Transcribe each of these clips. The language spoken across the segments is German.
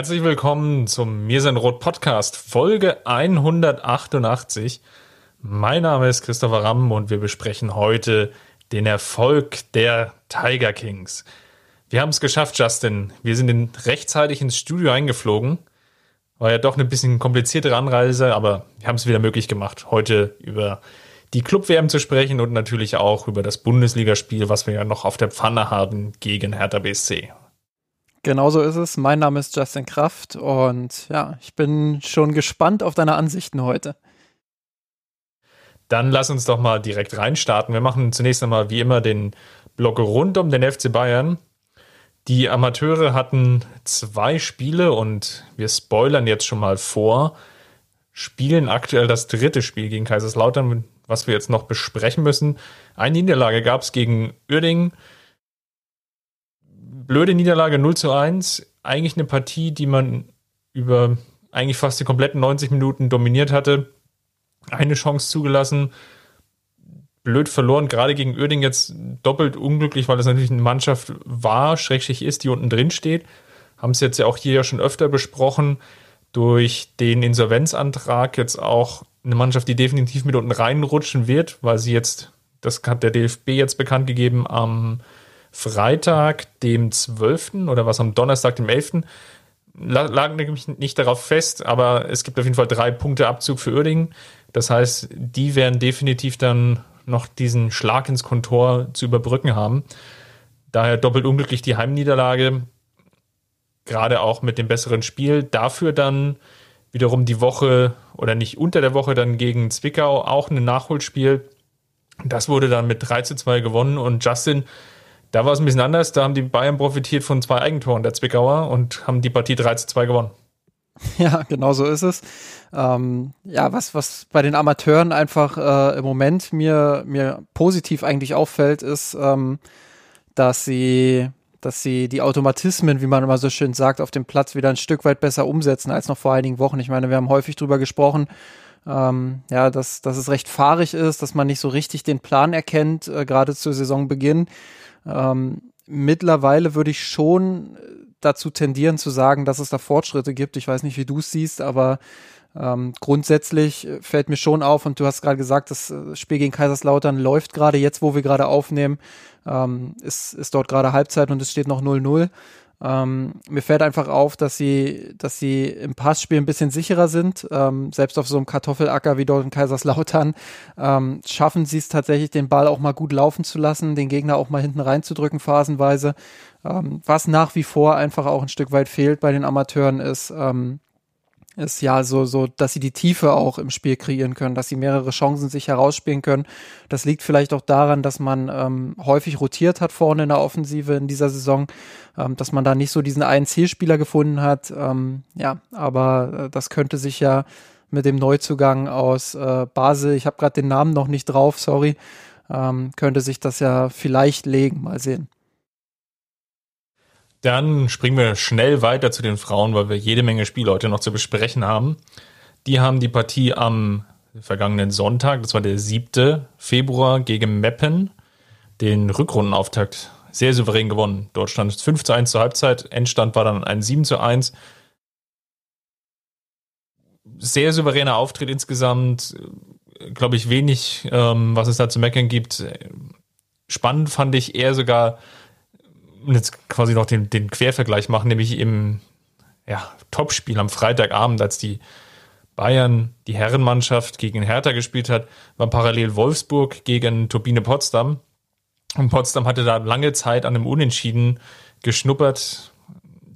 Herzlich willkommen zum Mir sind Rot Podcast, Folge 188. Mein Name ist Christopher Ramm und wir besprechen heute den Erfolg der Tiger Kings. Wir haben es geschafft, Justin. Wir sind rechtzeitig ins Studio eingeflogen. War ja doch eine bisschen kompliziertere Anreise, aber wir haben es wieder möglich gemacht, heute über die Club-WM zu sprechen und natürlich auch über das Bundesligaspiel, was wir ja noch auf der Pfanne haben gegen Hertha BSC. Genauso ist es. Mein Name ist Justin Kraft und ja, ich bin schon gespannt auf deine Ansichten heute. Dann lass uns doch mal direkt reinstarten. Wir machen zunächst einmal wie immer den Block rund um den FC Bayern. Die Amateure hatten zwei Spiele und wir spoilern jetzt schon mal vor. Spielen aktuell das dritte Spiel gegen Kaiserslautern, was wir jetzt noch besprechen müssen. Eine Niederlage gab es gegen Uerdingen blöde Niederlage 0 zu 1. Eigentlich eine Partie, die man über eigentlich fast die kompletten 90 Minuten dominiert hatte. Eine Chance zugelassen. Blöd verloren, gerade gegen Oerding jetzt doppelt unglücklich, weil das natürlich eine Mannschaft war, schrägstrich ist, die unten drin steht. Haben es jetzt ja auch hier ja schon öfter besprochen. Durch den Insolvenzantrag jetzt auch eine Mannschaft, die definitiv mit unten reinrutschen wird, weil sie jetzt, das hat der DFB jetzt bekannt gegeben, am Freitag, dem 12. oder was am Donnerstag, dem 11. lag nämlich nicht darauf fest, aber es gibt auf jeden Fall drei Punkte Abzug für Uerdingen. Das heißt, die werden definitiv dann noch diesen Schlag ins Kontor zu überbrücken haben. Daher doppelt unglücklich die Heimniederlage, gerade auch mit dem besseren Spiel. Dafür dann wiederum die Woche oder nicht unter der Woche dann gegen Zwickau auch ein Nachholspiel. Das wurde dann mit 3 zu 2 gewonnen und Justin, da war es ein bisschen anders. Da haben die Bayern profitiert von zwei Eigentoren der Zwickauer und haben die Partie 3 zu 2 gewonnen. Ja, genau so ist es. Ähm, ja, was, was bei den Amateuren einfach äh, im Moment mir, mir positiv eigentlich auffällt, ist, ähm, dass sie, dass sie die Automatismen, wie man immer so schön sagt, auf dem Platz wieder ein Stück weit besser umsetzen als noch vor einigen Wochen. Ich meine, wir haben häufig drüber gesprochen, ähm, ja, dass, dass es recht fahrig ist, dass man nicht so richtig den Plan erkennt, äh, gerade zu Saisonbeginn. Ähm, mittlerweile würde ich schon dazu tendieren zu sagen, dass es da Fortschritte gibt. Ich weiß nicht, wie du es siehst, aber ähm, grundsätzlich fällt mir schon auf, und du hast gerade gesagt, das äh, Spiel gegen Kaiserslautern läuft gerade jetzt, wo wir gerade aufnehmen, ähm, ist, ist dort gerade Halbzeit und es steht noch 0-0. Ähm, mir fällt einfach auf, dass sie, dass sie im Passspiel ein bisschen sicherer sind. Ähm, selbst auf so einem Kartoffelacker wie dort in Kaiserslautern ähm, schaffen sie es tatsächlich, den Ball auch mal gut laufen zu lassen, den Gegner auch mal hinten reinzudrücken, phasenweise. Ähm, was nach wie vor einfach auch ein Stück weit fehlt bei den Amateuren ist, ähm, ist ja so, so, dass sie die Tiefe auch im Spiel kreieren können, dass sie mehrere Chancen sich herausspielen können. Das liegt vielleicht auch daran, dass man ähm, häufig rotiert hat vorne in der Offensive in dieser Saison, ähm, dass man da nicht so diesen einen Zielspieler gefunden hat. Ähm, ja, aber äh, das könnte sich ja mit dem Neuzugang aus äh, Basel, ich habe gerade den Namen noch nicht drauf, sorry, ähm, könnte sich das ja vielleicht legen. Mal sehen. Dann springen wir schnell weiter zu den Frauen, weil wir jede Menge Spiele heute noch zu besprechen haben. Die haben die Partie am vergangenen Sonntag, das war der 7. Februar, gegen Meppen, den Rückrundenauftakt sehr souverän gewonnen. Es 5 zu 1 zur Halbzeit, Endstand war dann ein 7 zu 1. Sehr souveräner Auftritt insgesamt, glaube ich, wenig, ähm, was es da zu meckern gibt. Spannend fand ich eher sogar jetzt quasi noch den, den Quervergleich machen, nämlich im ja, Topspiel am Freitagabend, als die Bayern, die Herrenmannschaft gegen Hertha gespielt hat, war parallel Wolfsburg gegen Turbine Potsdam. Und Potsdam hatte da lange Zeit an einem Unentschieden geschnuppert.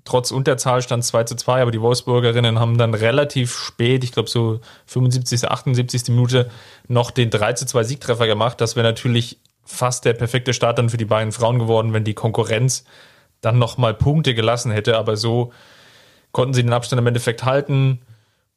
Trotz Unterzahl stand 2 zu 2, aber die Wolfsburgerinnen haben dann relativ spät, ich glaube so 75., 78. Minute, noch den 3 zu 2 Siegtreffer gemacht. Das wäre natürlich fast der perfekte Start dann für die beiden Frauen geworden, wenn die Konkurrenz dann nochmal Punkte gelassen hätte. Aber so konnten sie den Abstand im Endeffekt halten.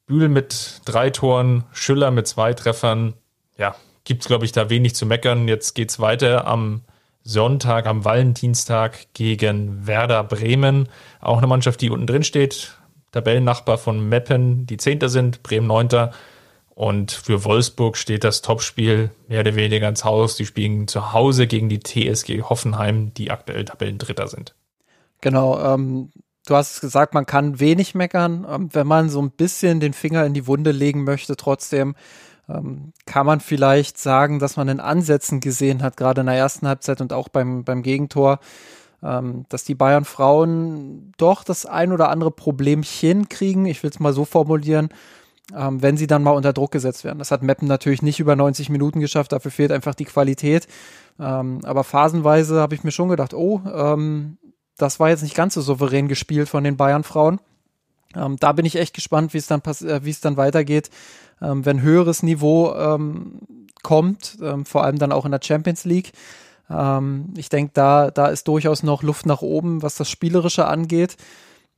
Bühl mit drei Toren, Schüller mit zwei Treffern. Ja, gibt es, glaube ich, da wenig zu meckern. Jetzt geht es weiter am Sonntag, am Valentinstag gegen Werder Bremen. Auch eine Mannschaft, die unten drin steht. Tabellennachbar von Meppen, die Zehnter sind, Bremen Neunter. Und für Wolfsburg steht das Topspiel mehr oder weniger ins Haus. Die spielen zu Hause gegen die TSG Hoffenheim, die aktuell Tabellendritter sind. Genau, ähm, du hast gesagt, man kann wenig meckern. Ähm, wenn man so ein bisschen den Finger in die Wunde legen möchte, trotzdem ähm, kann man vielleicht sagen, dass man in Ansätzen gesehen hat, gerade in der ersten Halbzeit und auch beim, beim Gegentor, ähm, dass die Bayern Frauen doch das ein oder andere Problemchen kriegen. Ich will es mal so formulieren ähm, wenn sie dann mal unter Druck gesetzt werden. Das hat Meppen natürlich nicht über 90 Minuten geschafft, dafür fehlt einfach die Qualität. Ähm, aber phasenweise habe ich mir schon gedacht, oh, ähm, das war jetzt nicht ganz so souverän gespielt von den Bayern-Frauen. Ähm, da bin ich echt gespannt, wie es dann äh, dann weitergeht, ähm, wenn höheres Niveau ähm, kommt, vor allem dann auch in der Champions League. ich denke, da, da ist durchaus noch Luft nach oben, was das Spielerische angeht.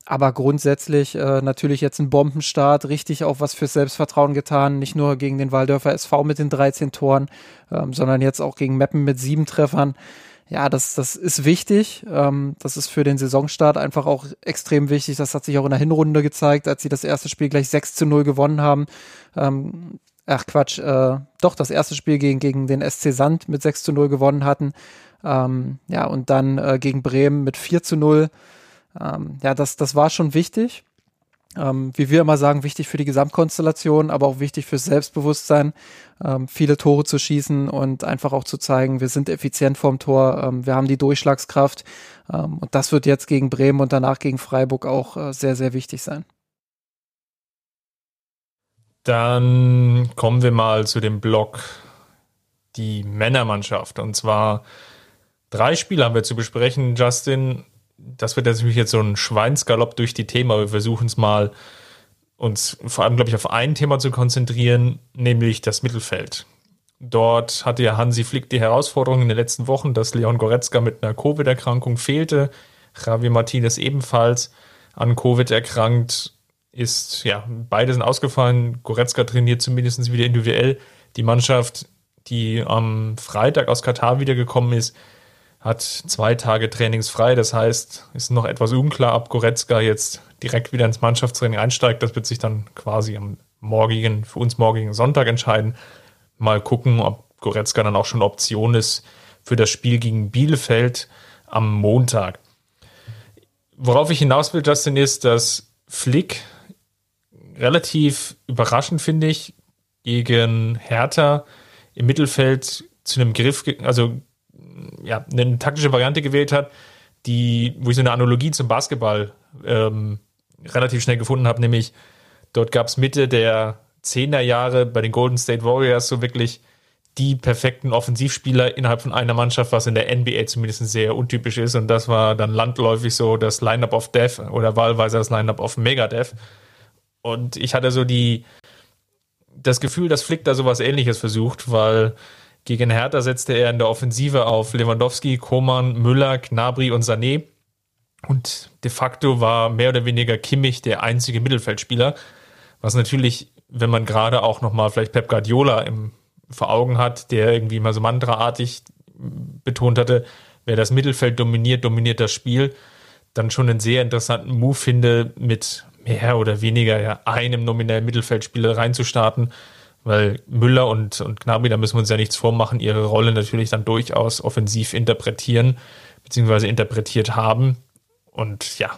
Aber grundsätzlich äh, natürlich jetzt ein Bombenstart, richtig auch was fürs Selbstvertrauen getan. Nicht nur gegen den Waldörfer SV mit den 13 Toren, ähm, sondern jetzt auch gegen Meppen mit sieben Treffern. Ja, das, das ist wichtig. Ähm, das ist für den Saisonstart einfach auch extrem wichtig. Das hat sich auch in der Hinrunde gezeigt, als sie das erste Spiel gleich 6 zu 0 gewonnen haben. Ähm, ach Quatsch, äh, doch das erste Spiel gegen, gegen den SC Sand mit 6 zu 0 gewonnen hatten. Ähm, ja, und dann äh, gegen Bremen mit 4 zu 0 ähm, ja, das, das war schon wichtig. Ähm, wie wir immer sagen, wichtig für die Gesamtkonstellation, aber auch wichtig fürs Selbstbewusstsein, ähm, viele Tore zu schießen und einfach auch zu zeigen, wir sind effizient vorm Tor, ähm, wir haben die Durchschlagskraft ähm, und das wird jetzt gegen Bremen und danach gegen Freiburg auch äh, sehr, sehr wichtig sein. Dann kommen wir mal zu dem Block die Männermannschaft und zwar drei Spiele haben wir zu besprechen. Justin, das wird natürlich jetzt so ein Schweinsgalopp durch die Themen, aber wir versuchen es mal, uns vor allem, glaube ich, auf ein Thema zu konzentrieren, nämlich das Mittelfeld. Dort hatte ja Hansi Flick die Herausforderung in den letzten Wochen, dass Leon Goretzka mit einer Covid-Erkrankung fehlte. Javier Martinez ebenfalls an Covid erkrankt ist, ja, beide sind ausgefallen. Goretzka trainiert zumindest wieder individuell. Die Mannschaft, die am Freitag aus Katar wiedergekommen ist, hat zwei Tage trainingsfrei. Das heißt, ist noch etwas unklar, ob Goretzka jetzt direkt wieder ins Mannschaftstraining einsteigt. Das wird sich dann quasi am morgigen, für uns morgigen Sonntag entscheiden. Mal gucken, ob Goretzka dann auch schon Option ist für das Spiel gegen Bielefeld am Montag. Worauf ich hinaus will, Justin, ist, dass Flick relativ überraschend, finde ich, gegen Hertha im Mittelfeld zu einem Griff, also ja, eine taktische Variante gewählt hat, die, wo ich so eine Analogie zum Basketball ähm, relativ schnell gefunden habe, nämlich dort gab es Mitte der 10er Jahre bei den Golden State Warriors so wirklich die perfekten Offensivspieler innerhalb von einer Mannschaft, was in der NBA zumindest sehr untypisch ist. Und das war dann landläufig so das Lineup of Death oder wahlweise das Lineup of Megadeth. Und ich hatte so die, das Gefühl, dass Flick da sowas ähnliches versucht, weil gegen Hertha setzte er in der Offensive auf Lewandowski, Koman, Müller, Gnabry und Sané. Und de facto war mehr oder weniger Kimmich der einzige Mittelfeldspieler, was natürlich, wenn man gerade auch nochmal vielleicht Pep Guardiola im, vor Augen hat, der irgendwie mal so mantraartig betont hatte, wer das Mittelfeld dominiert, dominiert das Spiel, dann schon einen sehr interessanten Move finde, mit mehr oder weniger ja, einem nominellen Mittelfeldspieler reinzustarten weil Müller und, und Gnabry, da müssen wir uns ja nichts vormachen, ihre Rolle natürlich dann durchaus offensiv interpretieren, beziehungsweise interpretiert haben. Und ja,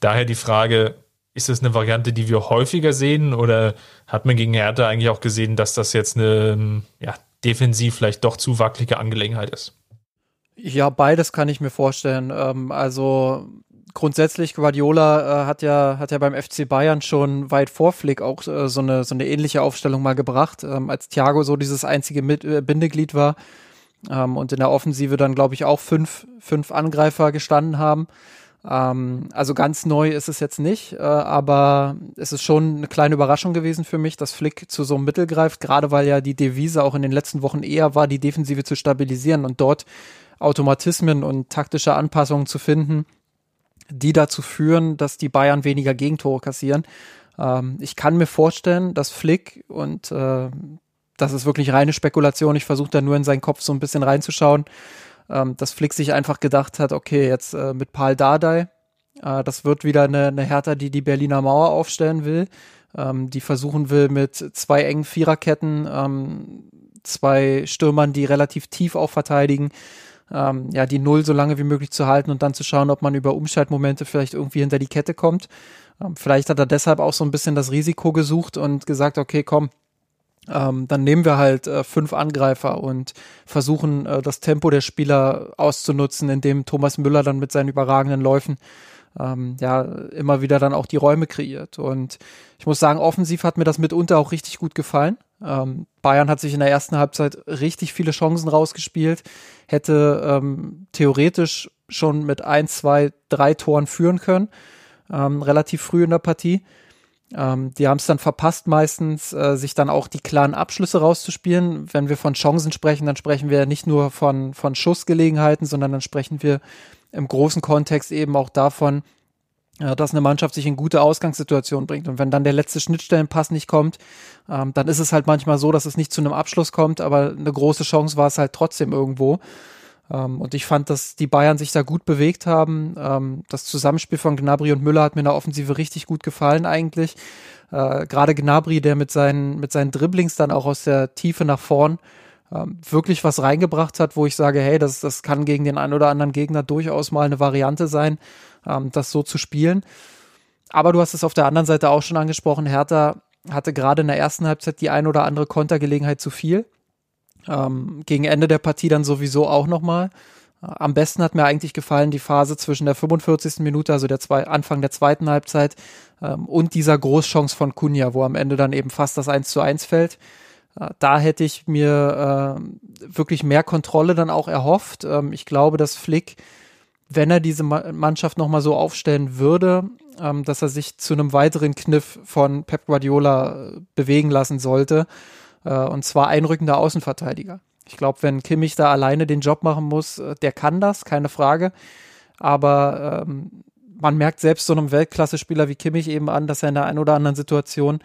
daher die Frage, ist das eine Variante, die wir häufiger sehen oder hat man gegen Hertha eigentlich auch gesehen, dass das jetzt eine ja, defensiv vielleicht doch zu wackelige Angelegenheit ist? Ja, beides kann ich mir vorstellen. Ähm, also grundsätzlich, Guardiola äh, hat ja hat ja beim FC Bayern schon weit vor Flick auch äh, so eine so eine ähnliche Aufstellung mal gebracht, ähm, als Thiago so dieses einzige Mit äh, Bindeglied war ähm, und in der Offensive dann glaube ich auch fünf fünf Angreifer gestanden haben. Ähm, also ganz neu ist es jetzt nicht, äh, aber es ist schon eine kleine Überraschung gewesen für mich, dass Flick zu so einem Mittel greift, gerade weil ja die Devise auch in den letzten Wochen eher war, die Defensive zu stabilisieren und dort Automatismen und taktische Anpassungen zu finden die dazu führen, dass die Bayern weniger Gegentore kassieren. Ähm, ich kann mir vorstellen, dass Flick und äh, das ist wirklich reine Spekulation, ich versuche da nur in seinen Kopf so ein bisschen reinzuschauen, ähm, dass Flick sich einfach gedacht hat, okay, jetzt äh, mit Paul Dardai, äh, das wird wieder eine, eine Hertha, die die Berliner Mauer aufstellen will, ähm, die versuchen will mit zwei engen Viererketten, ähm, zwei Stürmern, die relativ tief auch verteidigen, ähm, ja, die Null so lange wie möglich zu halten und dann zu schauen, ob man über Umschaltmomente vielleicht irgendwie hinter die Kette kommt. Ähm, vielleicht hat er deshalb auch so ein bisschen das Risiko gesucht und gesagt, okay, komm, ähm, dann nehmen wir halt äh, fünf Angreifer und versuchen äh, das Tempo der Spieler auszunutzen, indem Thomas Müller dann mit seinen überragenden Läufen ähm, ja immer wieder dann auch die Räume kreiert. Und ich muss sagen, offensiv hat mir das mitunter auch richtig gut gefallen. Ähm, Bayern hat sich in der ersten Halbzeit richtig viele Chancen rausgespielt, hätte ähm, theoretisch schon mit ein, zwei, drei Toren führen können, ähm, relativ früh in der Partie. Ähm, die haben es dann verpasst, meistens äh, sich dann auch die klaren Abschlüsse rauszuspielen. Wenn wir von Chancen sprechen, dann sprechen wir nicht nur von, von Schussgelegenheiten, sondern dann sprechen wir im großen Kontext eben auch davon, dass eine Mannschaft sich in gute Ausgangssituationen bringt. Und wenn dann der letzte Schnittstellenpass nicht kommt, ähm, dann ist es halt manchmal so, dass es nicht zu einem Abschluss kommt, aber eine große Chance war es halt trotzdem irgendwo. Ähm, und ich fand, dass die Bayern sich da gut bewegt haben. Ähm, das Zusammenspiel von Gnabry und Müller hat mir in der Offensive richtig gut gefallen eigentlich. Äh, Gerade Gnabry, der mit seinen, mit seinen Dribblings dann auch aus der Tiefe nach vorn ähm, wirklich was reingebracht hat, wo ich sage, hey, das, das kann gegen den einen oder anderen Gegner durchaus mal eine Variante sein, ähm, das so zu spielen. Aber du hast es auf der anderen Seite auch schon angesprochen, Hertha hatte gerade in der ersten Halbzeit die ein oder andere Kontergelegenheit zu viel. Ähm, gegen Ende der Partie dann sowieso auch nochmal. Am besten hat mir eigentlich gefallen die Phase zwischen der 45. Minute, also der zwei, Anfang der zweiten Halbzeit, ähm, und dieser Großchance von Kunja, wo am Ende dann eben fast das 1 zu 1 fällt. Äh, da hätte ich mir äh, wirklich mehr Kontrolle dann auch erhofft. Ähm, ich glaube, dass Flick, wenn er diese Ma Mannschaft nochmal so aufstellen würde, ähm, dass er sich zu einem weiteren Kniff von Pep Guardiola äh, bewegen lassen sollte äh, und zwar einrückender Außenverteidiger. Ich glaube, wenn Kimmich da alleine den Job machen muss, äh, der kann das, keine Frage. Aber ähm, man merkt selbst so einem Weltklasse-Spieler wie Kimmich eben an, dass er in der einen oder anderen Situation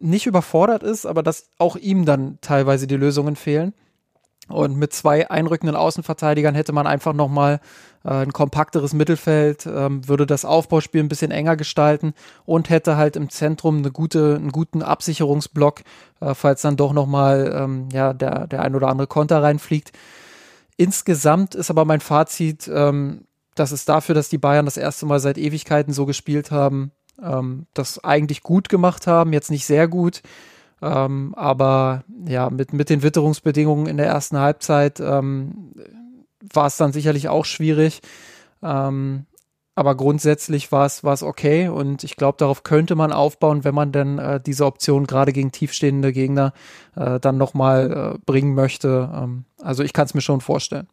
nicht überfordert ist, aber dass auch ihm dann teilweise die Lösungen fehlen. Und mit zwei einrückenden Außenverteidigern hätte man einfach nochmal ein kompakteres Mittelfeld, ähm, würde das Aufbauspiel ein bisschen enger gestalten und hätte halt im Zentrum eine gute, einen guten Absicherungsblock, äh, falls dann doch nochmal ähm, ja, der, der ein oder andere Konter reinfliegt. Insgesamt ist aber mein Fazit, ähm, dass es dafür, dass die Bayern das erste Mal seit Ewigkeiten so gespielt haben, das eigentlich gut gemacht haben, jetzt nicht sehr gut. Aber ja, mit, mit den Witterungsbedingungen in der ersten Halbzeit war es dann sicherlich auch schwierig. Ähm, aber grundsätzlich war es war es okay und ich glaube, darauf könnte man aufbauen, wenn man denn äh, diese Option gerade gegen tiefstehende Gegner äh, dann nochmal äh, bringen möchte. Ähm, also ich kann es mir schon vorstellen.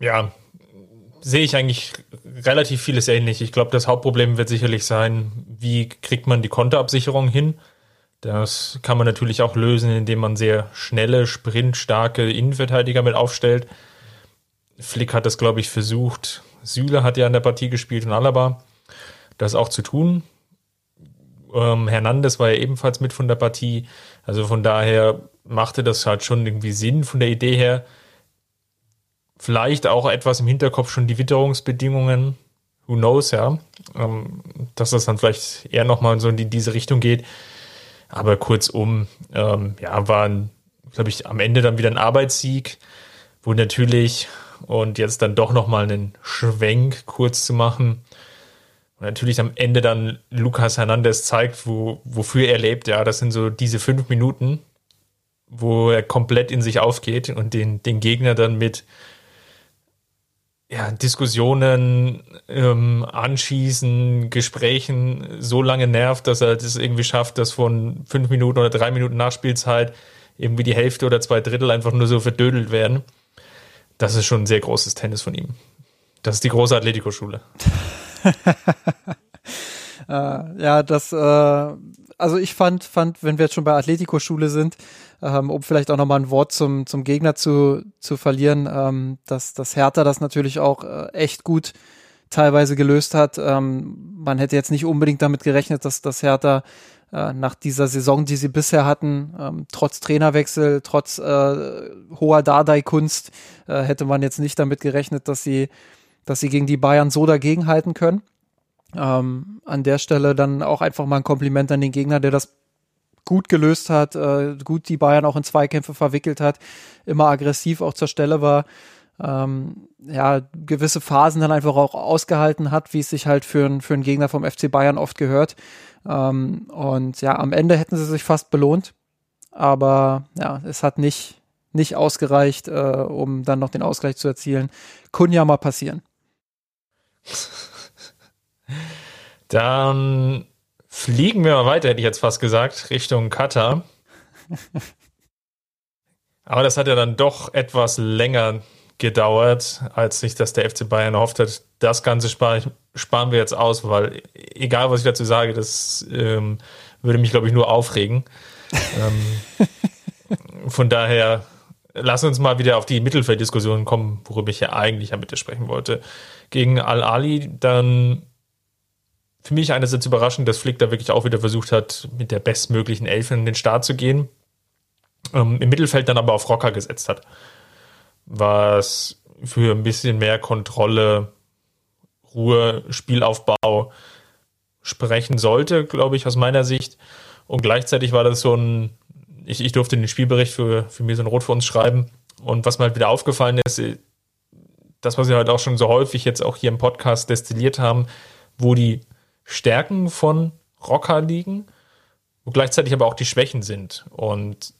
Ja, sehe ich eigentlich relativ vieles ähnlich. Ich glaube, das Hauptproblem wird sicherlich sein, wie kriegt man die Konterabsicherung hin? Das kann man natürlich auch lösen, indem man sehr schnelle, sprintstarke Innenverteidiger mit aufstellt. Flick hat das, glaube ich, versucht. Süle hat ja in der Partie gespielt und Alaba das auch zu tun. Ähm, Hernandez war ja ebenfalls mit von der Partie. Also von daher machte das halt schon irgendwie Sinn von der Idee her vielleicht auch etwas im Hinterkopf schon die Witterungsbedingungen. Who knows, ja. Ähm, dass das dann vielleicht eher nochmal so in diese Richtung geht. Aber kurzum, ähm, ja, war, glaube ich, am Ende dann wieder ein Arbeitssieg, wo natürlich und jetzt dann doch nochmal einen Schwenk kurz zu machen. Und natürlich am Ende dann Lukas Hernandez zeigt, wo, wofür er lebt. Ja, das sind so diese fünf Minuten, wo er komplett in sich aufgeht und den, den Gegner dann mit ja, Diskussionen, ähm, Anschießen, Gesprächen so lange nervt, dass er das irgendwie schafft, dass von fünf Minuten oder drei Minuten Nachspielzeit irgendwie die Hälfte oder zwei Drittel einfach nur so verdödelt werden. Das ist schon ein sehr großes Tennis von ihm. Das ist die große Atletico-Schule. äh, ja, das, äh, also ich fand, fand, wenn wir jetzt schon bei Atletico-Schule sind, ähm, um vielleicht auch nochmal ein Wort zum, zum Gegner zu, zu verlieren, ähm, dass, dass Hertha das natürlich auch äh, echt gut teilweise gelöst hat. Ähm, man hätte jetzt nicht unbedingt damit gerechnet, dass das Hertha äh, nach dieser Saison, die sie bisher hatten, ähm, trotz Trainerwechsel, trotz äh, hoher Dardai-Kunst, äh, hätte man jetzt nicht damit gerechnet, dass sie, dass sie gegen die Bayern so dagegenhalten können. Ähm, an der Stelle dann auch einfach mal ein Kompliment an den Gegner, der das gut gelöst hat, äh, gut die Bayern auch in Zweikämpfe verwickelt hat, immer aggressiv auch zur Stelle war, ähm, ja, gewisse Phasen dann einfach auch ausgehalten hat, wie es sich halt für, ein, für einen Gegner vom FC Bayern oft gehört. Ähm, und ja, am Ende hätten sie sich fast belohnt, aber ja, es hat nicht, nicht ausgereicht, äh, um dann noch den Ausgleich zu erzielen. Kann ja mal passieren. Dann fliegen wir mal weiter, hätte ich jetzt fast gesagt, Richtung Katar. Aber das hat ja dann doch etwas länger gedauert, als sich das der FC Bayern erhofft hat. Das Ganze spare ich, sparen wir jetzt aus, weil egal, was ich dazu sage, das ähm, würde mich, glaube ich, nur aufregen. ähm, von daher, lass uns mal wieder auf die Mittelfelddiskussion kommen, worüber ich ja eigentlich mit dir sprechen wollte. Gegen Al-Ali dann für mich einerseits überraschend, dass Flick da wirklich auch wieder versucht hat, mit der bestmöglichen Elf in den Start zu gehen. Ähm, Im Mittelfeld dann aber auf Rocker gesetzt hat. Was für ein bisschen mehr Kontrolle, Ruhe, Spielaufbau sprechen sollte, glaube ich, aus meiner Sicht. Und gleichzeitig war das so ein, ich, ich durfte den Spielbericht für, für mir so ein Rot für uns schreiben. Und was mir halt wieder aufgefallen ist, das, was wir halt auch schon so häufig jetzt auch hier im Podcast destilliert haben, wo die Stärken von Rocker liegen, wo gleichzeitig aber auch die Schwächen sind. Und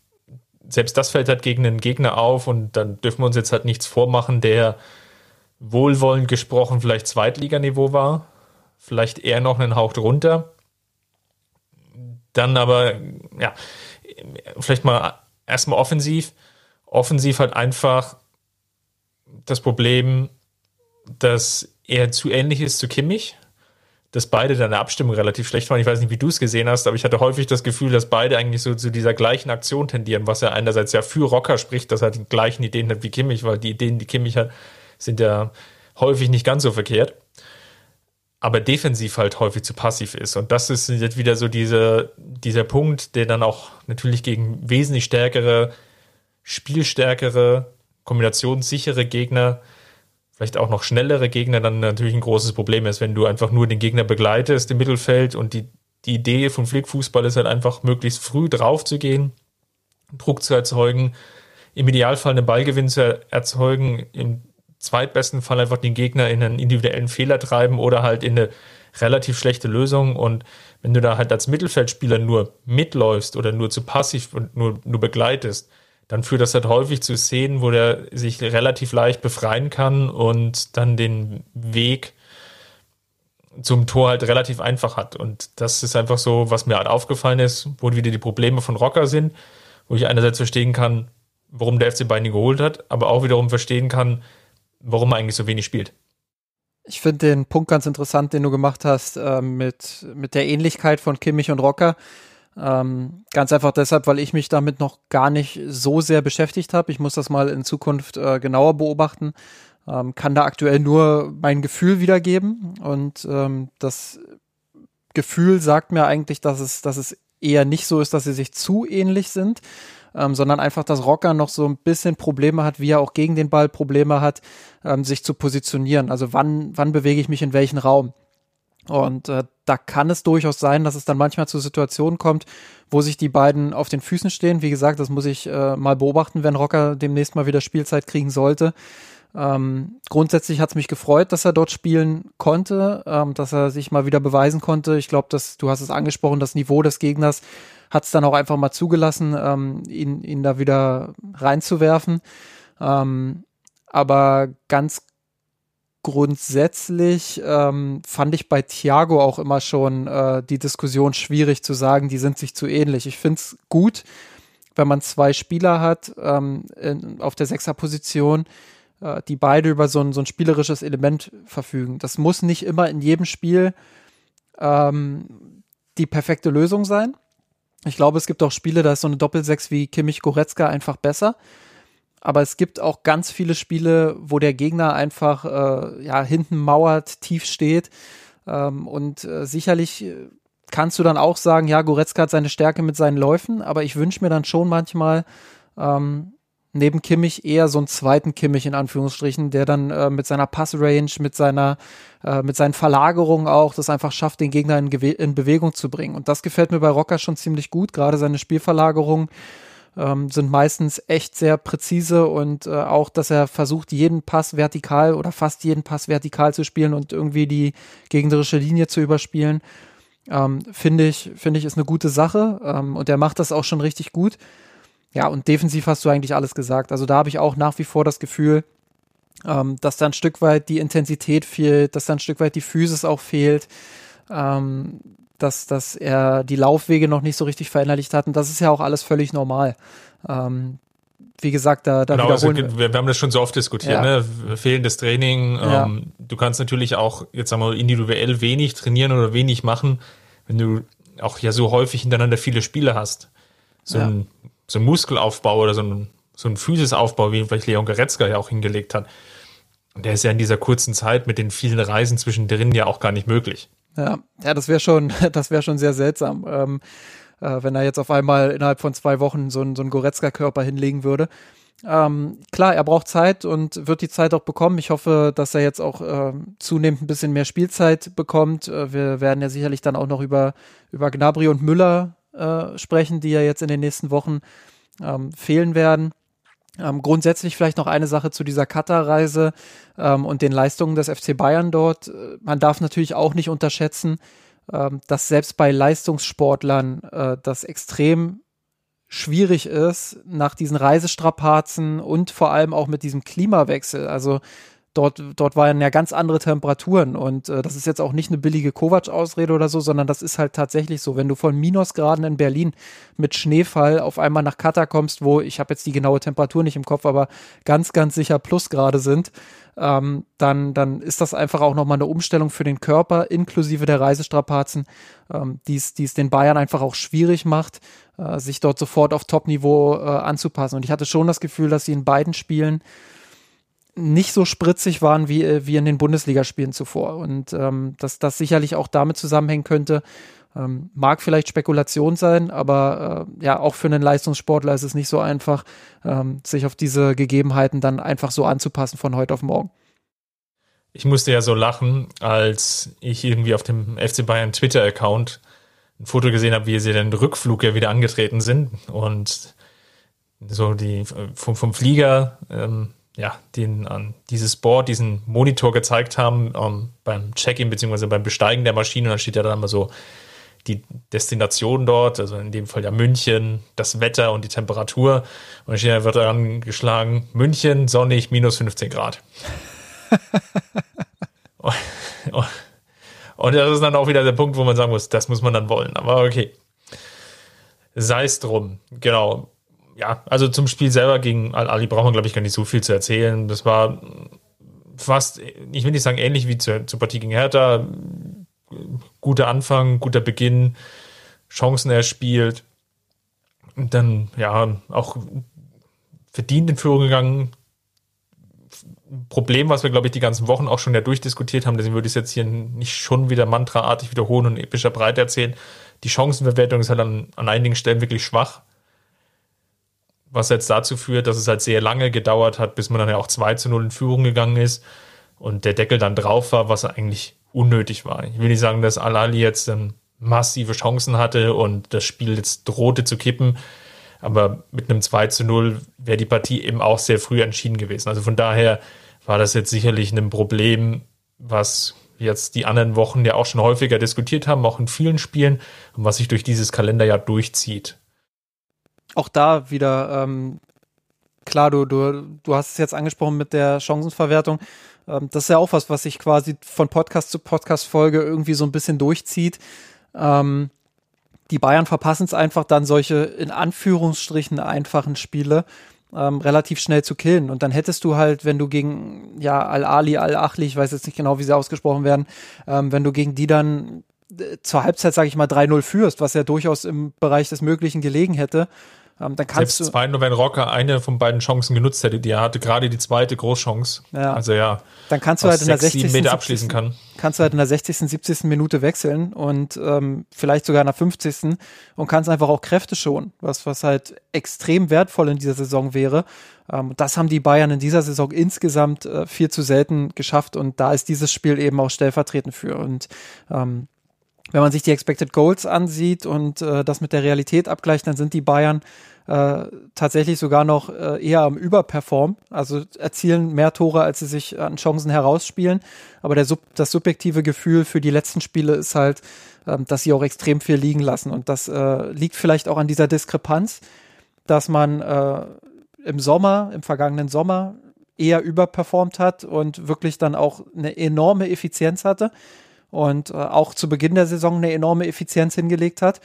selbst das fällt halt gegen einen Gegner auf und dann dürfen wir uns jetzt halt nichts vormachen, der wohlwollend gesprochen vielleicht Zweitliganiveau war, vielleicht eher noch einen Hauch drunter. Dann aber, ja, vielleicht mal erstmal offensiv. Offensiv halt einfach das Problem, dass er zu ähnlich ist zu Kimmich dass beide dann in der Abstimmung relativ schlecht waren. Ich weiß nicht, wie du es gesehen hast, aber ich hatte häufig das Gefühl, dass beide eigentlich so zu dieser gleichen Aktion tendieren, was ja einerseits ja für Rocker spricht, dass er die gleichen Ideen hat wie Kimmich, weil die Ideen, die Kimmich hat, sind ja häufig nicht ganz so verkehrt. Aber defensiv halt häufig zu passiv ist. Und das ist jetzt wieder so diese, dieser Punkt, der dann auch natürlich gegen wesentlich stärkere, spielstärkere, kombinationssichere Gegner vielleicht auch noch schnellere Gegner dann natürlich ein großes Problem ist, wenn du einfach nur den Gegner begleitest im Mittelfeld und die, die Idee von Flickfußball ist halt einfach möglichst früh drauf zu gehen, Druck zu erzeugen, im Idealfall einen Ballgewinn zu erzeugen, im zweitbesten Fall einfach den Gegner in einen individuellen Fehler treiben oder halt in eine relativ schlechte Lösung. Und wenn du da halt als Mittelfeldspieler nur mitläufst oder nur zu passiv und nur, nur begleitest, dann führt das halt häufig zu Szenen, wo der sich relativ leicht befreien kann und dann den Weg zum Tor halt relativ einfach hat. Und das ist einfach so, was mir halt aufgefallen ist, wo wieder die Probleme von Rocker sind, wo ich einerseits verstehen kann, warum der FC Bayern ihn geholt hat, aber auch wiederum verstehen kann, warum er eigentlich so wenig spielt. Ich finde den Punkt ganz interessant, den du gemacht hast, äh, mit, mit der Ähnlichkeit von Kimmich und Rocker. Ähm, ganz einfach deshalb, weil ich mich damit noch gar nicht so sehr beschäftigt habe. Ich muss das mal in Zukunft äh, genauer beobachten. Ähm, kann da aktuell nur mein Gefühl wiedergeben. Und ähm, das Gefühl sagt mir eigentlich, dass es, dass es eher nicht so ist, dass sie sich zu ähnlich sind, ähm, sondern einfach, dass Rocker noch so ein bisschen Probleme hat, wie er auch gegen den Ball Probleme hat, ähm, sich zu positionieren. Also wann, wann bewege ich mich in welchen Raum? Und äh, da kann es durchaus sein, dass es dann manchmal zu Situationen kommt, wo sich die beiden auf den Füßen stehen. Wie gesagt, das muss ich äh, mal beobachten, wenn Rocker demnächst mal wieder Spielzeit kriegen sollte. Ähm, grundsätzlich hat es mich gefreut, dass er dort spielen konnte, ähm, dass er sich mal wieder beweisen konnte. Ich glaube, dass du hast es angesprochen, das Niveau des Gegners hat es dann auch einfach mal zugelassen, ähm, ihn, ihn da wieder reinzuwerfen. Ähm, aber ganz grundsätzlich ähm, fand ich bei Thiago auch immer schon äh, die Diskussion schwierig zu sagen, die sind sich zu ähnlich. Ich finde es gut, wenn man zwei Spieler hat ähm, in, auf der Sechserposition, äh, die beide über so ein, so ein spielerisches Element verfügen. Das muss nicht immer in jedem Spiel ähm, die perfekte Lösung sein. Ich glaube, es gibt auch Spiele, da ist so eine Doppelsechs wie Kimmich Goretzka einfach besser. Aber es gibt auch ganz viele Spiele, wo der Gegner einfach äh, ja hinten mauert, tief steht ähm, und äh, sicherlich äh, kannst du dann auch sagen, ja, Goretzka hat seine Stärke mit seinen Läufen, aber ich wünsche mir dann schon manchmal ähm, neben Kimmich eher so einen zweiten Kimmich in Anführungsstrichen, der dann äh, mit seiner Passrange, mit seiner, äh, mit seinen Verlagerungen auch das einfach schafft, den Gegner in, in, Bewegung zu bringen. Und das gefällt mir bei Rocker schon ziemlich gut. Gerade seine Spielverlagerungen ähm, sind meistens echt sehr präzise und äh, auch, dass er versucht, jeden Pass vertikal oder fast jeden Pass vertikal zu spielen und irgendwie die gegnerische Linie zu überspielen. Ähm, finde ich, finde ich, ist eine gute Sache. Ähm, und er macht das auch schon richtig gut. Ja, und defensiv hast du eigentlich alles gesagt. Also da habe ich auch nach wie vor das Gefühl, ähm, dass da ein Stück weit die Intensität fehlt, dass da ein Stück weit die Physis auch fehlt, ähm, dass, dass er die Laufwege noch nicht so richtig verinnerlicht hat. Und das ist ja auch alles völlig normal. Ähm, wie gesagt, da, da genau, also wir, wir, haben das schon so oft diskutiert, ja. ne? fehlendes Training. Ja. Ähm, du kannst natürlich auch jetzt sagen wir individuell wenig trainieren oder wenig machen, wenn du auch ja so häufig hintereinander viele Spiele hast. So ja. ein so ein Muskelaufbau oder so ein, so ein Physisaufbau, wie vielleicht Leon Goretzka ja auch hingelegt hat. Und der ist ja in dieser kurzen Zeit mit den vielen Reisen zwischendrin ja auch gar nicht möglich. Ja, ja, das wäre schon, das wäre schon sehr seltsam, ähm, äh, wenn er jetzt auf einmal innerhalb von zwei Wochen so ein, so ein Goretzka-Körper hinlegen würde. Ähm, klar, er braucht Zeit und wird die Zeit auch bekommen. Ich hoffe, dass er jetzt auch äh, zunehmend ein bisschen mehr Spielzeit bekommt. Äh, wir werden ja sicherlich dann auch noch über, über Gnabry und Müller äh, sprechen, die ja jetzt in den nächsten Wochen ähm, fehlen werden. Ähm, grundsätzlich vielleicht noch eine Sache zu dieser Katar-Reise ähm, und den Leistungen des FC Bayern dort. Äh, man darf natürlich auch nicht unterschätzen, ähm, dass selbst bei Leistungssportlern äh, das extrem schwierig ist, nach diesen Reisestrapazen und vor allem auch mit diesem Klimawechsel. Also dort, dort waren ja ganz andere Temperaturen und äh, das ist jetzt auch nicht eine billige Kovac-Ausrede oder so, sondern das ist halt tatsächlich so. Wenn du von Minusgraden in Berlin mit Schneefall auf einmal nach Katar kommst, wo ich habe jetzt die genaue Temperatur nicht im Kopf, aber ganz, ganz sicher Plusgrade sind, ähm, dann, dann ist das einfach auch nochmal eine Umstellung für den Körper, inklusive der Reisestrapazen, ähm, die es den Bayern einfach auch schwierig macht, äh, sich dort sofort auf Top-Niveau äh, anzupassen. Und ich hatte schon das Gefühl, dass sie in beiden Spielen nicht so spritzig waren wie, äh, wie in den Bundesligaspielen zuvor. Und ähm, dass das sicherlich auch damit zusammenhängen könnte, ähm, mag vielleicht Spekulation sein, aber äh, ja, auch für einen Leistungssportler ist es nicht so einfach, ähm, sich auf diese Gegebenheiten dann einfach so anzupassen von heute auf morgen. Ich musste ja so lachen, als ich irgendwie auf dem FC Bayern Twitter-Account ein Foto gesehen habe, wie sie den Rückflug ja wieder angetreten sind und so die vom, vom Flieger ähm, ja, den an dieses Board, diesen Monitor gezeigt haben ähm, beim Check-in beziehungsweise beim Besteigen der Maschine. Und dann steht ja dann mal so die Destination dort, also in dem Fall ja München, das Wetter und die Temperatur. Und dann steht, wird daran geschlagen, München, sonnig, minus 15 Grad. und das ist dann auch wieder der Punkt, wo man sagen muss, das muss man dann wollen. Aber okay. Sei es drum. Genau ja, also zum Spiel selber gegen Al-Ali braucht man, glaube ich, gar nicht so viel zu erzählen. Das war fast, ich will nicht sagen ähnlich wie zur, zur Partie gegen Hertha. Guter Anfang, guter Beginn, Chancen erspielt. Und dann, ja, auch verdient in Führung gegangen. Problem, was wir, glaube ich, die ganzen Wochen auch schon ja durchdiskutiert haben, deswegen würde ich es jetzt hier nicht schon wieder mantraartig wiederholen und epischer Breite erzählen. Die Chancenverwertung ist halt an, an einigen Stellen wirklich schwach was jetzt dazu führt, dass es halt sehr lange gedauert hat, bis man dann ja auch 2 zu 0 in Führung gegangen ist und der Deckel dann drauf war, was eigentlich unnötig war. Ich will nicht sagen, dass Al-Ali jetzt dann massive Chancen hatte und das Spiel jetzt drohte zu kippen, aber mit einem 2 zu 0 wäre die Partie eben auch sehr früh entschieden gewesen. Also von daher war das jetzt sicherlich ein Problem, was jetzt die anderen Wochen ja auch schon häufiger diskutiert haben, auch in vielen Spielen und was sich durch dieses Kalenderjahr durchzieht auch da wieder, ähm, klar, du, du, du hast es jetzt angesprochen mit der Chancenverwertung. Ähm, das ist ja auch was, was sich quasi von Podcast zu Podcast-Folge irgendwie so ein bisschen durchzieht. Ähm, die Bayern verpassen es einfach dann solche in Anführungsstrichen einfachen Spiele ähm, relativ schnell zu killen. Und dann hättest du halt, wenn du gegen ja Al-Ali, Al-Achli, ich weiß jetzt nicht genau, wie sie ausgesprochen werden, ähm, wenn du gegen die dann äh, zur Halbzeit, sage ich mal, 3-0 führst, was ja durchaus im Bereich des Möglichen gelegen hätte, ähm, dann kannst Selbst du. Zwei, nur wenn Rocker eine von beiden Chancen genutzt hätte, die er hatte, gerade die zweite Großchance. Ja. Also ja. Dann kannst du halt in der 60. Meter abschließen kann. Kannst du halt in der 60., 70. Minute wechseln und ähm, vielleicht sogar in der 50. und kannst einfach auch Kräfte schonen, was, was halt extrem wertvoll in dieser Saison wäre. Ähm, das haben die Bayern in dieser Saison insgesamt äh, viel zu selten geschafft und da ist dieses Spiel eben auch stellvertretend für. Und ähm, wenn man sich die Expected Goals ansieht und äh, das mit der Realität abgleicht, dann sind die Bayern äh, tatsächlich sogar noch äh, eher am Überperform, also erzielen mehr Tore, als sie sich an Chancen herausspielen. Aber der, das subjektive Gefühl für die letzten Spiele ist halt, äh, dass sie auch extrem viel liegen lassen. Und das äh, liegt vielleicht auch an dieser Diskrepanz, dass man äh, im Sommer, im vergangenen Sommer, eher überperformt hat und wirklich dann auch eine enorme Effizienz hatte und äh, auch zu Beginn der Saison eine enorme Effizienz hingelegt hat.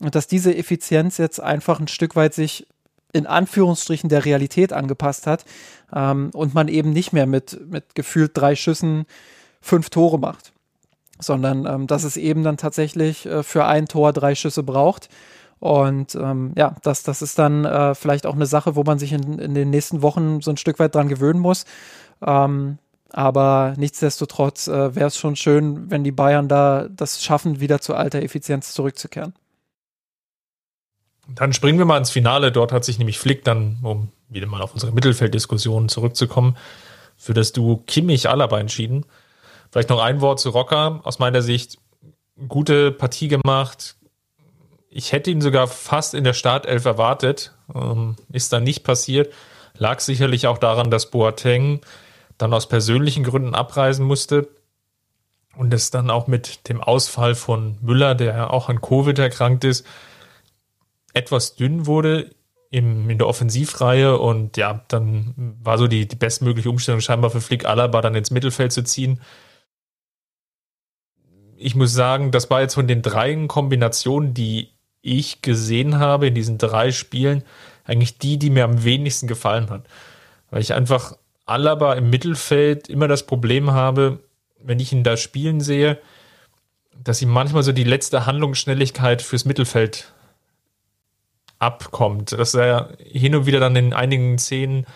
Und dass diese Effizienz jetzt einfach ein Stück weit sich in Anführungsstrichen der Realität angepasst hat ähm, und man eben nicht mehr mit, mit gefühlt drei Schüssen fünf Tore macht, sondern ähm, dass es eben dann tatsächlich äh, für ein Tor drei Schüsse braucht. Und ähm, ja, das, das ist dann äh, vielleicht auch eine Sache, wo man sich in, in den nächsten Wochen so ein Stück weit dran gewöhnen muss. Ähm, aber nichtsdestotrotz äh, wäre es schon schön, wenn die Bayern da das schaffen, wieder zu alter Effizienz zurückzukehren. Dann springen wir mal ins Finale. Dort hat sich nämlich Flick dann, um wieder mal auf unsere Mittelfelddiskussion zurückzukommen, für das Duo Kimmich-Alaba entschieden. Vielleicht noch ein Wort zu Rocker. Aus meiner Sicht gute Partie gemacht. Ich hätte ihn sogar fast in der Startelf erwartet. Ähm, ist dann nicht passiert. Lag sicherlich auch daran, dass Boateng dann aus persönlichen Gründen abreisen musste und es dann auch mit dem Ausfall von Müller, der auch an Covid erkrankt ist, etwas dünn wurde im, in der Offensivreihe und ja, dann war so die, die bestmögliche Umstellung scheinbar für Flick Alaba dann ins Mittelfeld zu ziehen. Ich muss sagen, das war jetzt von den drei Kombinationen, die ich gesehen habe in diesen drei Spielen, eigentlich die, die mir am wenigsten gefallen hat. Weil ich einfach Alaba im Mittelfeld immer das Problem habe, wenn ich ihn da spielen sehe, dass ihm manchmal so die letzte Handlungsschnelligkeit fürs Mittelfeld abkommt. Dass er hin und wieder dann in einigen Szenen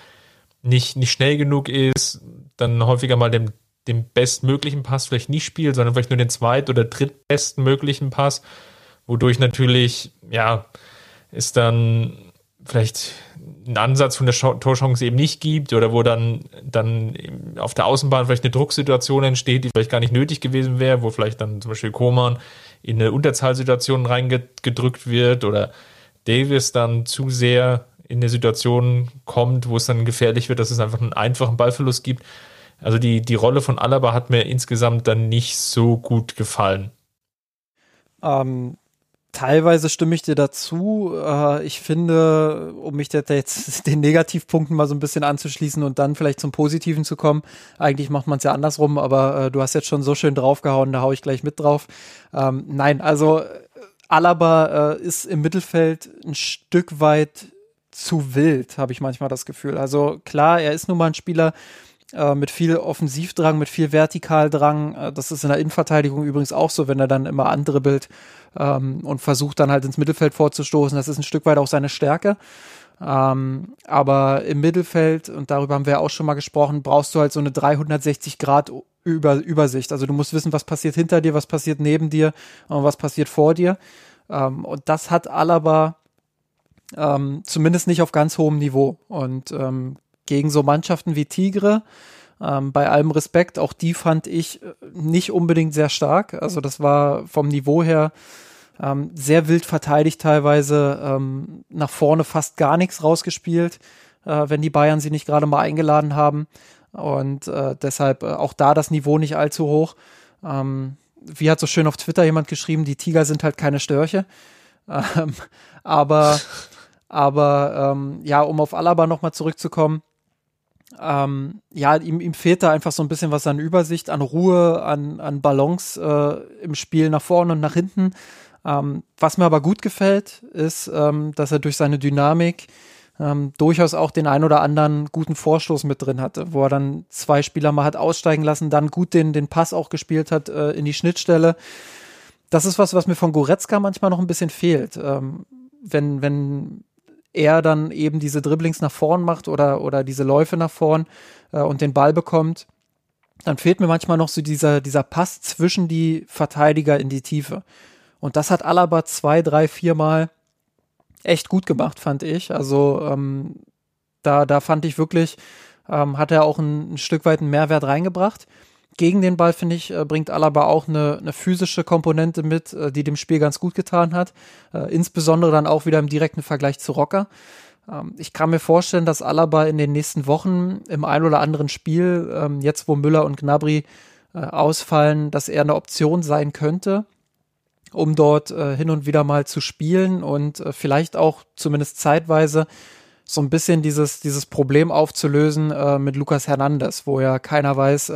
nicht, nicht schnell genug ist, dann häufiger mal den, den bestmöglichen Pass vielleicht nicht spielt, sondern vielleicht nur den zweit- oder drittbesten möglichen Pass, wodurch natürlich, ja, ist dann vielleicht einen Ansatz von der Torchance eben nicht gibt oder wo dann, dann auf der Außenbahn vielleicht eine Drucksituation entsteht, die vielleicht gar nicht nötig gewesen wäre, wo vielleicht dann zum Beispiel Koman in eine Unterzahlsituation reingedrückt wird oder Davis dann zu sehr in eine Situation kommt, wo es dann gefährlich wird, dass es einfach einen einfachen Ballverlust gibt. Also die, die Rolle von Alaba hat mir insgesamt dann nicht so gut gefallen. Ähm, teilweise stimme ich dir dazu. Äh, ich finde, um mich jetzt den Negativpunkten mal so ein bisschen anzuschließen und dann vielleicht zum Positiven zu kommen, eigentlich macht man es ja andersrum, aber äh, du hast jetzt schon so schön draufgehauen, da haue ich gleich mit drauf. Ähm, nein, also Alaba äh, ist im Mittelfeld ein Stück weit zu wild, habe ich manchmal das Gefühl. Also klar, er ist nun mal ein Spieler, mit viel Offensivdrang, mit viel Vertikaldrang. Äh, das ist in der Innenverteidigung übrigens auch so, wenn er dann immer andribbelt ähm, und versucht dann halt ins Mittelfeld vorzustoßen. Das ist ein Stück weit auch seine Stärke. Ähm, aber im Mittelfeld, und darüber haben wir auch schon mal gesprochen, brauchst du halt so eine 360 Grad über, Übersicht. Also du musst wissen, was passiert hinter dir, was passiert neben dir und was passiert vor dir. Ähm, und das hat Alaba ähm, zumindest nicht auf ganz hohem Niveau. Und ähm, gegen so Mannschaften wie Tigre, ähm, bei allem Respekt, auch die fand ich äh, nicht unbedingt sehr stark. Also das war vom Niveau her ähm, sehr wild verteidigt teilweise, ähm, nach vorne fast gar nichts rausgespielt, äh, wenn die Bayern sie nicht gerade mal eingeladen haben. Und äh, deshalb äh, auch da das Niveau nicht allzu hoch. Ähm, wie hat so schön auf Twitter jemand geschrieben, die Tiger sind halt keine Störche. Ähm, aber aber ähm, ja, um auf Alaba nochmal zurückzukommen, ähm, ja, ihm, ihm fehlt da einfach so ein bisschen was an Übersicht, an Ruhe, an, an Balance äh, im Spiel nach vorne und nach hinten. Ähm, was mir aber gut gefällt, ist, ähm, dass er durch seine Dynamik ähm, durchaus auch den ein oder anderen guten Vorstoß mit drin hatte, wo er dann zwei Spieler mal hat aussteigen lassen, dann gut den, den Pass auch gespielt hat äh, in die Schnittstelle. Das ist was, was mir von Goretzka manchmal noch ein bisschen fehlt. Ähm, wenn, wenn er dann eben diese Dribblings nach vorn macht oder, oder diese Läufe nach vorn äh, und den Ball bekommt, dann fehlt mir manchmal noch so dieser, dieser Pass zwischen die Verteidiger in die Tiefe. Und das hat Alaba zwei, drei, vier Mal echt gut gemacht, fand ich. Also ähm, da, da fand ich wirklich, ähm, hat er auch ein, ein Stück weit einen Mehrwert reingebracht gegen den Ball, finde ich, äh, bringt Alaba auch eine, eine physische Komponente mit, äh, die dem Spiel ganz gut getan hat. Äh, insbesondere dann auch wieder im direkten Vergleich zu Rocker. Ähm, ich kann mir vorstellen, dass Alaba in den nächsten Wochen im ein oder anderen Spiel, ähm, jetzt wo Müller und Gnabry ausfallen, dass er eine Option sein könnte, um dort hin und wieder mal zu spielen und vielleicht auch zumindest zeitweise so ein bisschen dieses, dieses Problem aufzulösen mit Lukas Hernandez, wo ja keiner weiß,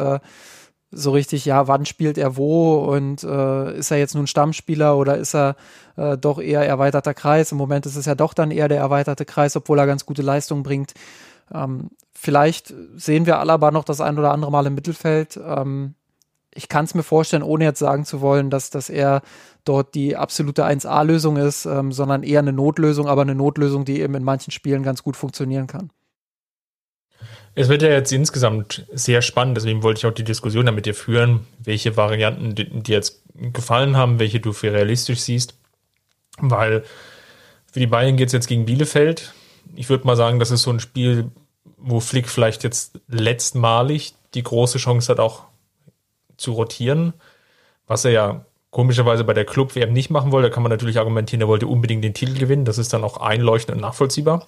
so richtig, ja, wann spielt er wo und äh, ist er jetzt nun Stammspieler oder ist er äh, doch eher erweiterter Kreis? Im Moment ist es ja doch dann eher der erweiterte Kreis, obwohl er ganz gute Leistungen bringt. Ähm, vielleicht sehen wir Alaba noch das ein oder andere Mal im Mittelfeld. Ähm, ich kann es mir vorstellen, ohne jetzt sagen zu wollen, dass, dass er dort die absolute 1A-Lösung ist, ähm, sondern eher eine Notlösung, aber eine Notlösung, die eben in manchen Spielen ganz gut funktionieren kann. Es wird ja jetzt insgesamt sehr spannend, deswegen wollte ich auch die Diskussion damit dir führen, welche Varianten dir jetzt gefallen haben, welche du für realistisch siehst. Weil für die Bayern geht es jetzt gegen Bielefeld. Ich würde mal sagen, das ist so ein Spiel, wo Flick vielleicht jetzt letztmalig die große Chance hat, auch zu rotieren, was er ja komischerweise bei der Club-WM nicht machen wollte. Da kann man natürlich argumentieren, er wollte unbedingt den Titel gewinnen. Das ist dann auch einleuchtend und nachvollziehbar.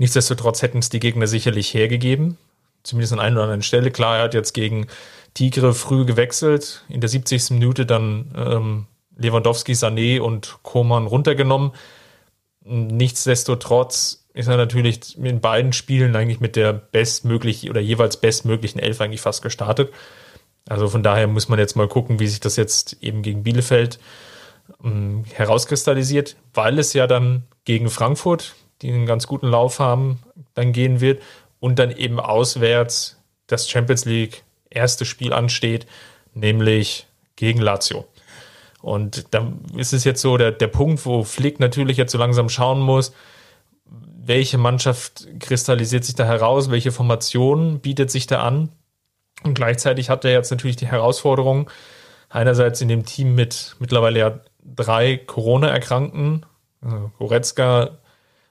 Nichtsdestotrotz hätten es die Gegner sicherlich hergegeben. Zumindest an einer oder anderen Stelle. Klar, er hat jetzt gegen Tigre früh gewechselt. In der 70. Minute dann ähm, Lewandowski, Sané und Koman runtergenommen. Nichtsdestotrotz ist er natürlich in beiden Spielen eigentlich mit der bestmöglichen oder jeweils bestmöglichen Elf eigentlich fast gestartet. Also von daher muss man jetzt mal gucken, wie sich das jetzt eben gegen Bielefeld ähm, herauskristallisiert, weil es ja dann gegen Frankfurt die einen ganz guten Lauf haben, dann gehen wird und dann eben auswärts das Champions League erste Spiel ansteht, nämlich gegen Lazio. Und dann ist es jetzt so der, der Punkt, wo Flick natürlich jetzt so langsam schauen muss, welche Mannschaft kristallisiert sich da heraus, welche Formation bietet sich da an. Und gleichzeitig hat er jetzt natürlich die Herausforderung, einerseits in dem Team mit mittlerweile ja drei Corona-Erkrankten, also Goretzka,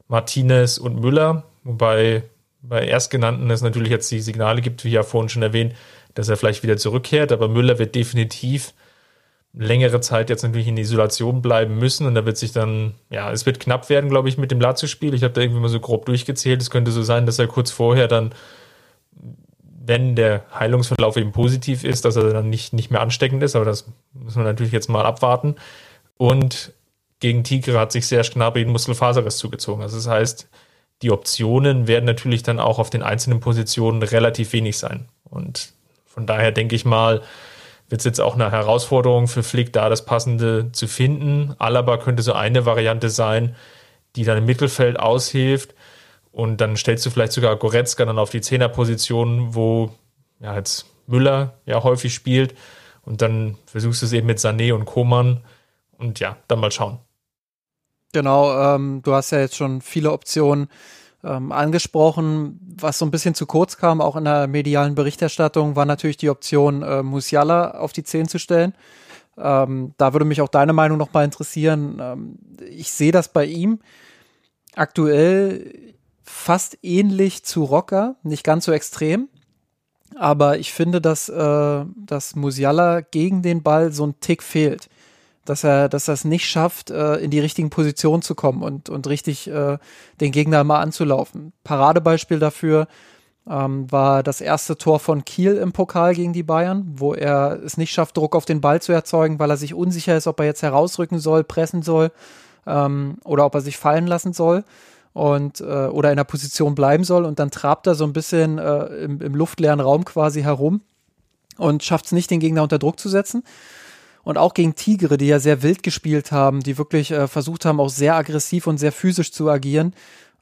Martinez und Müller, wobei bei Erstgenannten es natürlich jetzt die Signale gibt, wie ja vorhin schon erwähnt, dass er vielleicht wieder zurückkehrt, aber Müller wird definitiv längere Zeit jetzt natürlich in Isolation bleiben müssen und da wird sich dann, ja, es wird knapp werden, glaube ich, mit dem Lazio-Spiel. Ich habe da irgendwie mal so grob durchgezählt. Es könnte so sein, dass er kurz vorher dann, wenn der Heilungsverlauf eben positiv ist, dass er dann nicht, nicht mehr ansteckend ist, aber das müssen wir natürlich jetzt mal abwarten. Und gegen Tigre hat sich Serge Gnabry den Muskelfaserriss zugezogen. Also das heißt, die Optionen werden natürlich dann auch auf den einzelnen Positionen relativ wenig sein. Und von daher denke ich mal, wird es jetzt auch eine Herausforderung für Flick, da das Passende zu finden. Alaba könnte so eine Variante sein, die dann im Mittelfeld aushilft. Und dann stellst du vielleicht sogar Goretzka dann auf die Zehnerposition, wo ja jetzt Müller ja häufig spielt. Und dann versuchst du es eben mit Sané und Koman. Und ja, dann mal schauen. Genau, ähm, du hast ja jetzt schon viele Optionen ähm, angesprochen. Was so ein bisschen zu kurz kam, auch in der medialen Berichterstattung, war natürlich die Option, äh, Musiala auf die 10 zu stellen. Ähm, da würde mich auch deine Meinung noch mal interessieren. Ähm, ich sehe das bei ihm aktuell fast ähnlich zu Rocker, nicht ganz so extrem. Aber ich finde, dass, äh, dass Musiala gegen den Ball so ein Tick fehlt dass er, dass er es nicht schafft, äh, in die richtigen Positionen zu kommen und, und richtig äh, den Gegner mal anzulaufen. Paradebeispiel dafür ähm, war das erste Tor von Kiel im Pokal gegen die Bayern, wo er es nicht schafft, Druck auf den Ball zu erzeugen, weil er sich unsicher ist, ob er jetzt herausrücken soll, pressen soll ähm, oder ob er sich fallen lassen soll und äh, oder in der Position bleiben soll und dann trabt er so ein bisschen äh, im, im luftleeren Raum quasi herum und schafft es nicht, den Gegner unter Druck zu setzen. Und auch gegen Tigre, die ja sehr wild gespielt haben, die wirklich äh, versucht haben, auch sehr aggressiv und sehr physisch zu agieren,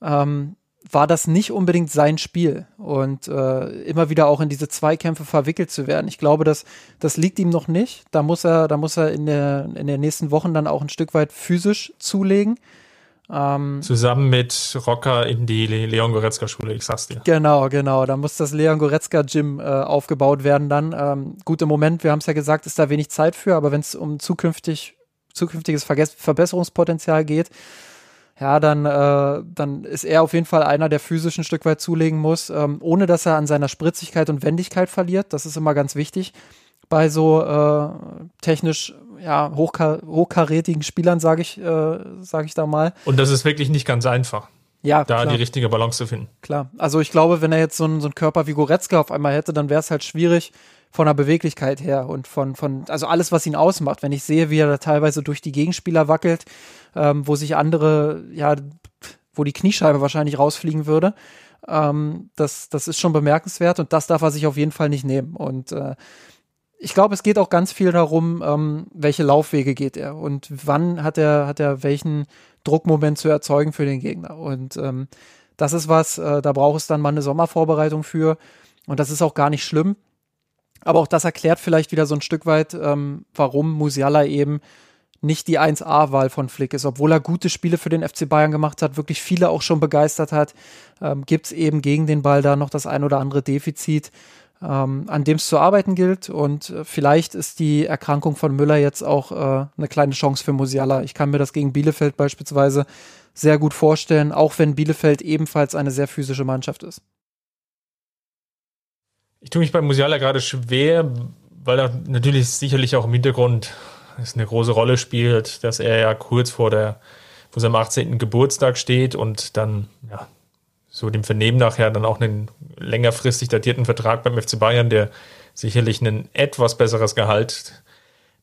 ähm, war das nicht unbedingt sein Spiel und äh, immer wieder auch in diese Zweikämpfe verwickelt zu werden. Ich glaube, dass das liegt ihm noch nicht. Da muss er, da muss er in der in den nächsten Wochen dann auch ein Stück weit physisch zulegen. Ähm, Zusammen mit Rocker in die Leon Goretzka Schule, ich sag's dir. Genau, genau. Da muss das Leon Goretzka Gym äh, aufgebaut werden dann. Ähm, gut, im Moment, wir haben es ja gesagt, ist da wenig Zeit für, aber wenn es um zukünftig, zukünftiges Verges Verbesserungspotenzial geht, ja, dann, äh, dann ist er auf jeden Fall einer, der physisch ein Stück weit zulegen muss, ähm, ohne dass er an seiner Spritzigkeit und Wendigkeit verliert. Das ist immer ganz wichtig bei so äh, technisch ja, hochkar hochkarätigen Spielern, sage ich, äh, sag ich da mal. Und das ist wirklich nicht ganz einfach. Ja, da klar. die richtige Balance zu finden. Klar. Also ich glaube, wenn er jetzt so einen, so einen Körper wie Goretzka auf einmal hätte, dann wäre es halt schwierig von der Beweglichkeit her und von, von, also alles, was ihn ausmacht. Wenn ich sehe, wie er da teilweise durch die Gegenspieler wackelt, ähm, wo sich andere, ja, wo die Kniescheibe wahrscheinlich rausfliegen würde, ähm, das, das ist schon bemerkenswert und das darf er sich auf jeden Fall nicht nehmen. Und äh, ich glaube, es geht auch ganz viel darum, ähm, welche Laufwege geht er und wann hat er, hat er welchen Druckmoment zu erzeugen für den Gegner. Und ähm, das ist was, äh, da braucht es dann mal eine Sommervorbereitung für. Und das ist auch gar nicht schlimm. Aber auch das erklärt vielleicht wieder so ein Stück weit, ähm, warum Musiala eben nicht die 1A-Wahl von Flick ist. Obwohl er gute Spiele für den FC Bayern gemacht hat, wirklich viele auch schon begeistert hat, ähm, gibt es eben gegen den Ball da noch das ein oder andere Defizit ähm, an dem es zu arbeiten gilt. Und äh, vielleicht ist die Erkrankung von Müller jetzt auch äh, eine kleine Chance für Musiala. Ich kann mir das gegen Bielefeld beispielsweise sehr gut vorstellen, auch wenn Bielefeld ebenfalls eine sehr physische Mannschaft ist. Ich tue mich bei Musiala gerade schwer, weil er natürlich sicherlich auch im Hintergrund eine große Rolle spielt, dass er ja kurz vor der vor seinem 18. Geburtstag steht und dann ja, so dem Vernehmen nachher dann auch einen längerfristig datierten Vertrag beim FC Bayern, der sicherlich ein etwas besseres Gehalt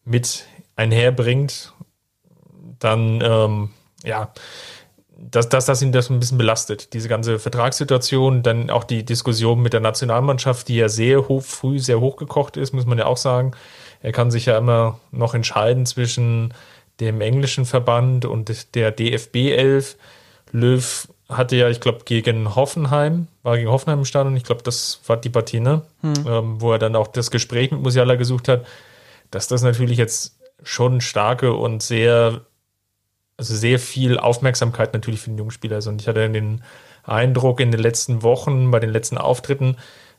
mit einherbringt, dann ähm, ja, dass, dass das ihn das ein bisschen belastet, diese ganze Vertragssituation, dann auch die Diskussion mit der Nationalmannschaft, die ja sehr hoch, früh sehr hochgekocht ist, muss man ja auch sagen. Er kann sich ja immer noch entscheiden zwischen dem englischen Verband und der DFB 11. Löw hatte ja, ich glaube, gegen Hoffenheim, war gegen Hoffenheim im Stadion, ich glaube, das war die Partie, ne? Hm. Ähm, wo er dann auch das Gespräch mit Musiala gesucht hat, dass das natürlich jetzt schon starke und sehr, also sehr viel Aufmerksamkeit natürlich für den Jungspieler ist. Und ich hatte den Eindruck in den letzten Wochen, bei den letzten Auftritten,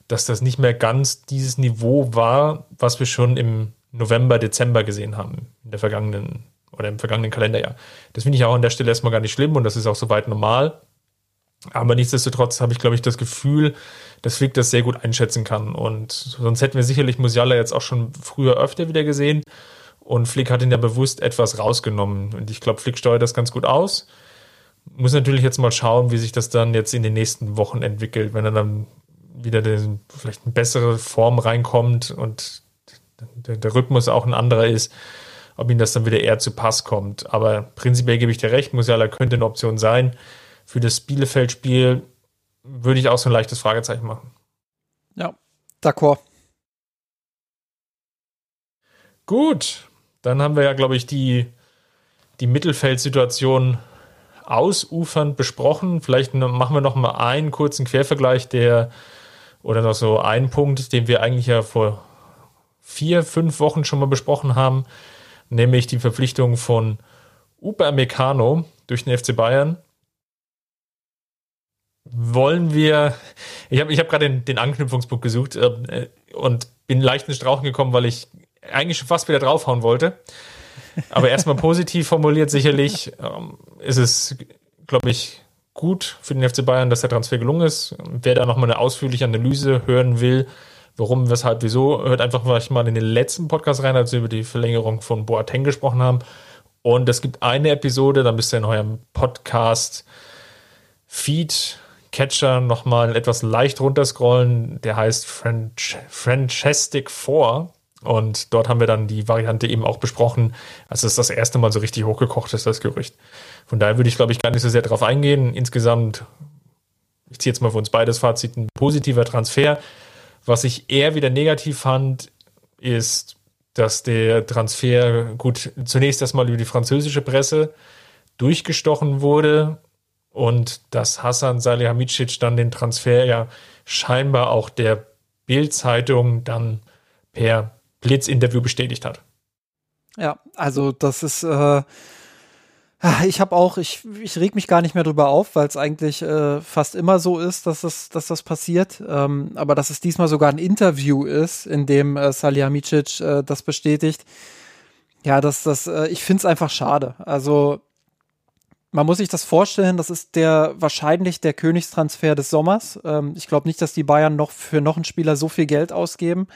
dass das nicht mehr ganz dieses Niveau war, was wir schon im November, Dezember gesehen haben, in der vergangenen oder im vergangenen Kalenderjahr. Das finde ich auch an der Stelle erstmal gar nicht schlimm und das ist auch soweit normal. Aber nichtsdestotrotz habe ich, glaube ich, das Gefühl, dass Flick das sehr gut einschätzen kann. Und sonst hätten wir sicherlich Musiala jetzt auch schon früher öfter wieder gesehen. Und Flick hat ihn ja bewusst etwas rausgenommen. Und ich glaube, Flick steuert das ganz gut aus. Muss natürlich jetzt mal schauen, wie sich das dann jetzt in den nächsten Wochen entwickelt, wenn er dann wieder den, vielleicht eine bessere Form reinkommt und der, der Rhythmus auch ein anderer ist, ob ihm das dann wieder eher zu Pass kommt. Aber prinzipiell gebe ich dir recht, Musiala könnte eine Option sein für das Bielefeld-Spiel würde ich auch so ein leichtes Fragezeichen machen. Ja, d'accord. Gut, dann haben wir ja, glaube ich, die, die Mittelfeldsituation ausufernd besprochen. Vielleicht machen wir noch mal einen kurzen Quervergleich, der oder noch so einen Punkt, den wir eigentlich ja vor vier, fünf Wochen schon mal besprochen haben, nämlich die Verpflichtung von Upamecano durch den FC Bayern wollen wir, ich habe ich hab gerade den, den Anknüpfungspunkt gesucht äh, und bin leicht ins Strauchen gekommen, weil ich eigentlich schon fast wieder draufhauen wollte. Aber erstmal positiv formuliert, sicherlich ähm, ist es, glaube ich, gut für den FC Bayern, dass der Transfer gelungen ist. Wer da nochmal eine ausführliche Analyse hören will, warum, weshalb, wieso, hört einfach mal in den letzten Podcast rein, als wir über die Verlängerung von Boateng gesprochen haben. Und es gibt eine Episode, da müsst ihr in eurem Podcast Feed Catcher nochmal etwas leicht runterscrollen. Der heißt French, Francestic 4. Und dort haben wir dann die Variante eben auch besprochen, als es das erste Mal so richtig hochgekocht ist, das Gerücht. Von daher würde ich, glaube ich, gar nicht so sehr darauf eingehen. Insgesamt, ich ziehe jetzt mal für uns beides Fazit, ein positiver Transfer. Was ich eher wieder negativ fand, ist, dass der Transfer gut zunächst erstmal über die französische Presse durchgestochen wurde und dass Hassan Salihamidzic dann den Transfer ja scheinbar auch der Bild-Zeitung dann per Blitzinterview bestätigt hat. Ja, also das ist, äh, Ah, ich habe auch, ich, ich reg mich gar nicht mehr drüber auf, weil es eigentlich äh, fast immer so ist, dass das, dass das passiert. Ähm, aber dass es diesmal sogar ein Interview ist, in dem äh, Salihamidzic äh, das bestätigt. Ja, das, das, äh, ich finde es einfach schade. Also man muss sich das vorstellen, das ist der wahrscheinlich der Königstransfer des Sommers. Ähm, ich glaube nicht, dass die Bayern noch für noch einen Spieler so viel Geld ausgeben.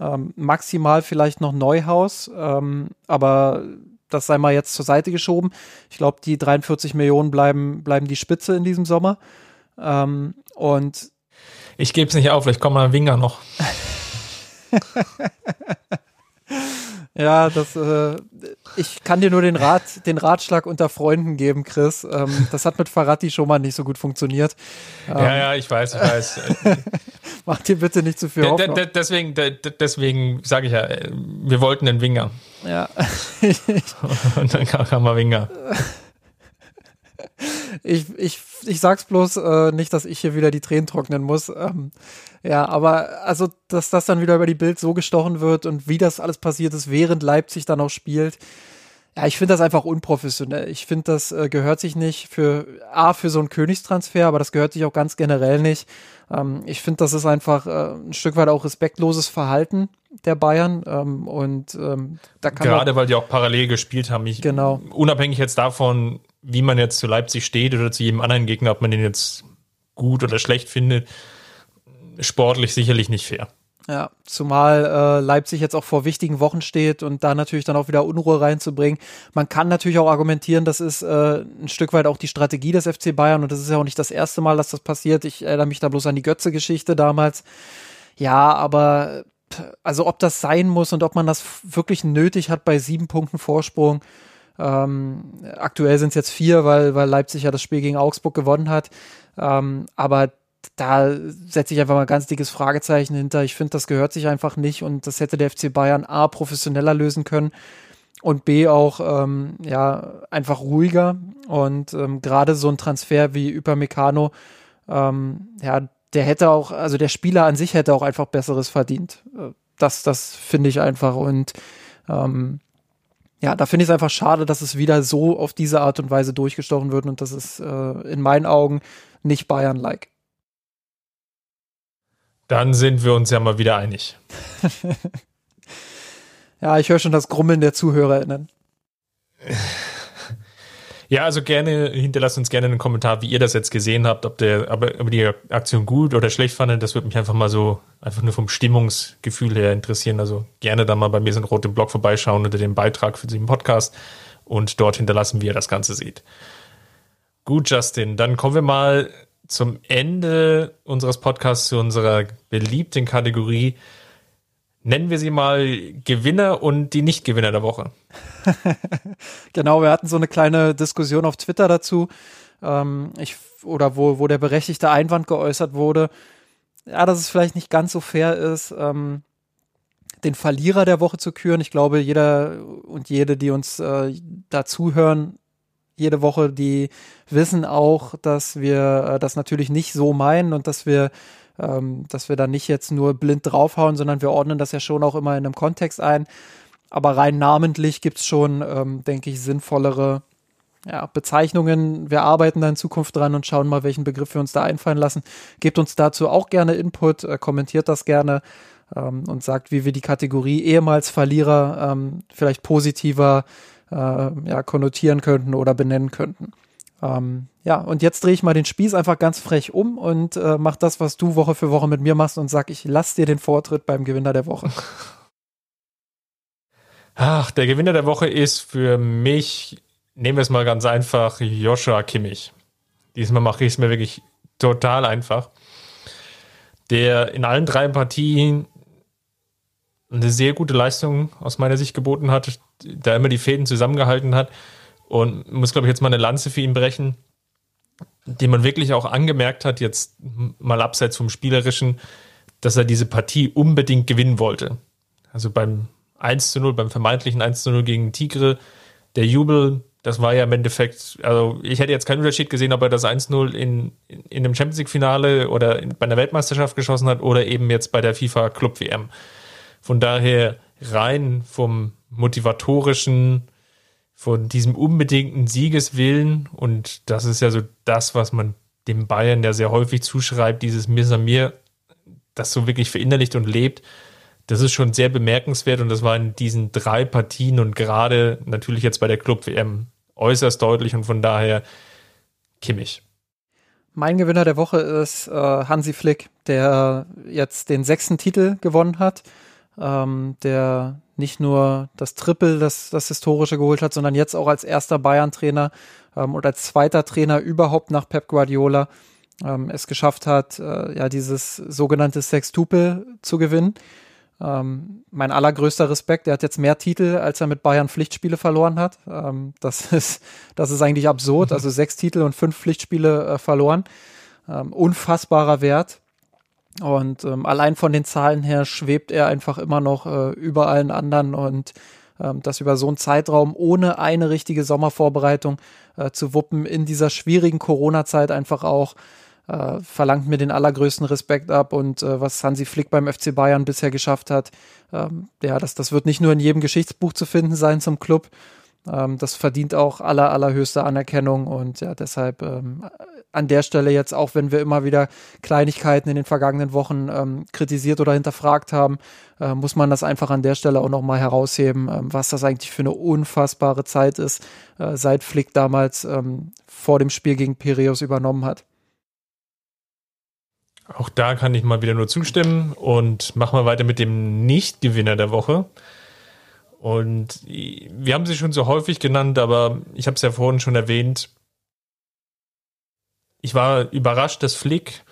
Ähm, maximal vielleicht noch Neuhaus, ähm, aber das sei mal jetzt zur Seite geschoben. Ich glaube, die 43 Millionen bleiben, bleiben die Spitze in diesem Sommer. Ähm, und ich gebe es nicht auf, vielleicht kommt mal ein Winger noch. Ja, das, äh, ich kann dir nur den Rat, den Ratschlag unter Freunden geben, Chris. Ähm, das hat mit Faratti schon mal nicht so gut funktioniert. Ähm, ja, ja, ich weiß, ich weiß. Mach dir bitte nicht zu viel Hoffnung. deswegen, deswegen sage ich ja, wir wollten den Winger. Ja. Und dann kam mal Winger. Ich, ich, ich sag's bloß äh, nicht, dass ich hier wieder die Tränen trocknen muss. Ähm, ja, aber also, dass das dann wieder über die Bild so gestochen wird und wie das alles passiert ist, während Leipzig dann auch spielt. Ja, ich finde das einfach unprofessionell. Ich finde, das äh, gehört sich nicht für A, für so einen Königstransfer, aber das gehört sich auch ganz generell nicht. Ähm, ich finde, das ist einfach äh, ein Stück weit auch respektloses Verhalten der Bayern. Ähm, und ähm, da kann Gerade weil die auch parallel gespielt haben. Ich, genau. Unabhängig jetzt davon, wie man jetzt zu Leipzig steht oder zu jedem anderen Gegner, ob man den jetzt gut oder schlecht findet, sportlich sicherlich nicht fair. Ja, zumal äh, Leipzig jetzt auch vor wichtigen Wochen steht und da natürlich dann auch wieder Unruhe reinzubringen. Man kann natürlich auch argumentieren, das ist äh, ein Stück weit auch die Strategie des FC Bayern und das ist ja auch nicht das erste Mal, dass das passiert. Ich erinnere mich da bloß an die Götze-Geschichte damals. Ja, aber also ob das sein muss und ob man das wirklich nötig hat bei sieben Punkten Vorsprung. Ähm, aktuell sind es jetzt vier, weil, weil Leipzig ja das Spiel gegen Augsburg gewonnen hat. Ähm, aber da setze ich einfach mal ein ganz dickes Fragezeichen hinter. Ich finde, das gehört sich einfach nicht und das hätte der FC Bayern A professioneller lösen können und B auch ähm, ja einfach ruhiger und ähm, gerade so ein Transfer wie Upamecano ähm, ja der hätte auch also der Spieler an sich hätte auch einfach besseres verdient äh, das das finde ich einfach und ähm, ja, da finde ich es einfach schade, dass es wieder so auf diese Art und Weise durchgestochen wird und das ist äh, in meinen Augen nicht Bayern-like. Dann sind wir uns ja mal wieder einig. ja, ich höre schon das Grummeln der ZuhörerInnen. Ja, also gerne, hinterlasst uns gerne einen Kommentar, wie ihr das jetzt gesehen habt, ob der, aber ob die Aktion gut oder schlecht fandet. Das würde mich einfach mal so, einfach nur vom Stimmungsgefühl her interessieren. Also gerne dann mal bei mir so ein roten Blog vorbeischauen unter dem Beitrag für diesen Podcast und dort hinterlassen, wie ihr das Ganze seht. Gut, Justin, dann kommen wir mal zum Ende unseres Podcasts zu unserer beliebten Kategorie. Nennen wir sie mal Gewinner und die Nicht-Gewinner der Woche. genau, wir hatten so eine kleine Diskussion auf Twitter dazu. Ähm, ich, oder wo, wo der berechtigte Einwand geäußert wurde, ja, dass es vielleicht nicht ganz so fair ist, ähm, den Verlierer der Woche zu küren. Ich glaube, jeder und jede, die uns äh, da zuhören, jede Woche, die wissen auch, dass wir äh, das natürlich nicht so meinen und dass wir, ähm, dass wir da nicht jetzt nur blind draufhauen, sondern wir ordnen das ja schon auch immer in einem Kontext ein. Aber rein namentlich gibt's schon, ähm, denke ich, sinnvollere ja, Bezeichnungen. Wir arbeiten da in Zukunft dran und schauen mal, welchen Begriff wir uns da einfallen lassen. Gebt uns dazu auch gerne Input, äh, kommentiert das gerne ähm, und sagt, wie wir die Kategorie ehemals Verlierer ähm, vielleicht positiver äh, ja, konnotieren könnten oder benennen könnten. Ähm, ja, und jetzt drehe ich mal den Spieß einfach ganz frech um und äh, mach das, was du Woche für Woche mit mir machst und sag, ich lass dir den Vortritt beim Gewinner der Woche. Ach, der Gewinner der Woche ist für mich, nehmen wir es mal ganz einfach, Joshua Kimmich. Diesmal mache ich es mir wirklich total einfach. Der in allen drei Partien eine sehr gute Leistung aus meiner Sicht geboten hat, da immer die Fäden zusammengehalten hat und muss, glaube ich, jetzt mal eine Lanze für ihn brechen, den man wirklich auch angemerkt hat, jetzt mal abseits vom Spielerischen, dass er diese Partie unbedingt gewinnen wollte. Also beim 1 zu 0, beim vermeintlichen 1 zu 0 gegen Tigre, der Jubel, das war ja im Endeffekt, also ich hätte jetzt keinen Unterschied gesehen, ob er das 1-0 in, in, in einem Champions League-Finale oder in, bei einer Weltmeisterschaft geschossen hat oder eben jetzt bei der FIFA Club WM. Von daher rein vom motivatorischen von diesem unbedingten Siegeswillen und das ist ja so das, was man dem Bayern ja sehr häufig zuschreibt, dieses Mir das so wirklich verinnerlicht und lebt. Das ist schon sehr bemerkenswert und das war in diesen drei Partien und gerade natürlich jetzt bei der Club WM äußerst deutlich und von daher Kimmich. Mein Gewinner der Woche ist äh, Hansi Flick, der jetzt den sechsten Titel gewonnen hat, ähm, der nicht nur das Triple, das, das Historische geholt hat, sondern jetzt auch als erster Bayern-Trainer ähm, und als zweiter Trainer überhaupt nach Pep Guardiola ähm, es geschafft hat, äh, ja, dieses sogenannte Sextuple zu gewinnen. Ähm, mein allergrößter Respekt, er hat jetzt mehr Titel, als er mit Bayern Pflichtspiele verloren hat. Ähm, das, ist, das ist eigentlich absurd. Also sechs Titel und fünf Pflichtspiele äh, verloren. Ähm, unfassbarer Wert. Und ähm, allein von den Zahlen her schwebt er einfach immer noch äh, über allen anderen. Und ähm, das über so einen Zeitraum ohne eine richtige Sommervorbereitung äh, zu wuppen in dieser schwierigen Corona-Zeit einfach auch äh, verlangt mir den allergrößten Respekt ab. Und äh, was Hansi Flick beim FC Bayern bisher geschafft hat, ähm, ja, das, das wird nicht nur in jedem Geschichtsbuch zu finden sein zum Club, ähm, das verdient auch aller, allerhöchste Anerkennung. Und ja, deshalb ähm, an der Stelle jetzt, auch wenn wir immer wieder Kleinigkeiten in den vergangenen Wochen ähm, kritisiert oder hinterfragt haben, äh, muss man das einfach an der Stelle auch nochmal herausheben, ähm, was das eigentlich für eine unfassbare Zeit ist, äh, seit Flick damals ähm, vor dem Spiel gegen Piraeus übernommen hat. Auch da kann ich mal wieder nur zustimmen und machen wir weiter mit dem Nicht-Gewinner der Woche. Und wir haben sie schon so häufig genannt, aber ich habe es ja vorhin schon erwähnt. Ich war überrascht, dass Flick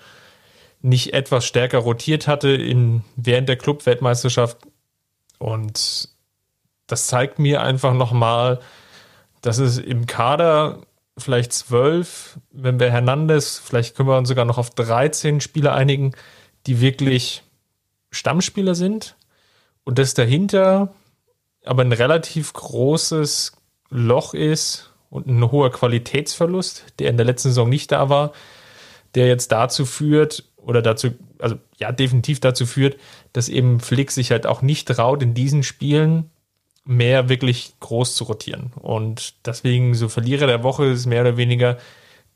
nicht etwas stärker rotiert hatte in, während der Club-Weltmeisterschaft. Und das zeigt mir einfach nochmal, dass es im Kader vielleicht zwölf, wenn wir Hernandez, vielleicht können wir uns sogar noch auf 13 Spieler einigen, die wirklich Stammspieler sind. Und dass dahinter aber ein relativ großes Loch ist und ein hoher Qualitätsverlust, der in der letzten Saison nicht da war, der jetzt dazu führt oder dazu, also ja, definitiv dazu führt, dass eben Flick sich halt auch nicht traut, in diesen Spielen mehr wirklich groß zu rotieren. Und deswegen so Verlierer der Woche ist mehr oder weniger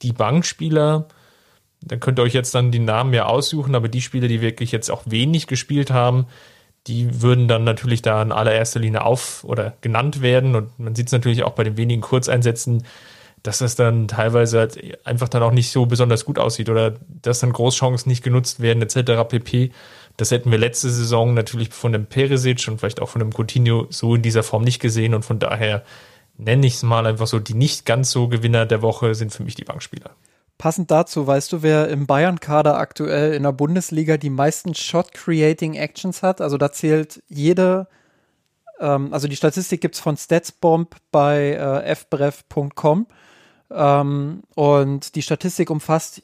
die Bankspieler. Da könnt ihr euch jetzt dann die Namen ja aussuchen, aber die Spieler, die wirklich jetzt auch wenig gespielt haben, die würden dann natürlich da in allererster Linie auf oder genannt werden. Und man sieht es natürlich auch bei den wenigen Kurzeinsätzen, dass das dann teilweise halt einfach dann auch nicht so besonders gut aussieht oder dass dann Großchancen nicht genutzt werden, etc. pp. Das hätten wir letzte Saison natürlich von dem Peresic und vielleicht auch von dem Coutinho so in dieser Form nicht gesehen und von daher nenne ich es mal einfach so, die nicht ganz so Gewinner der Woche sind für mich die Bankspieler. Passend dazu, weißt du, wer im Bayern-Kader aktuell in der Bundesliga die meisten Shot-Creating-Actions hat? Also da zählt jede, ähm, also die Statistik gibt es von Statsbomb bei äh, fbref.com ähm, und die Statistik umfasst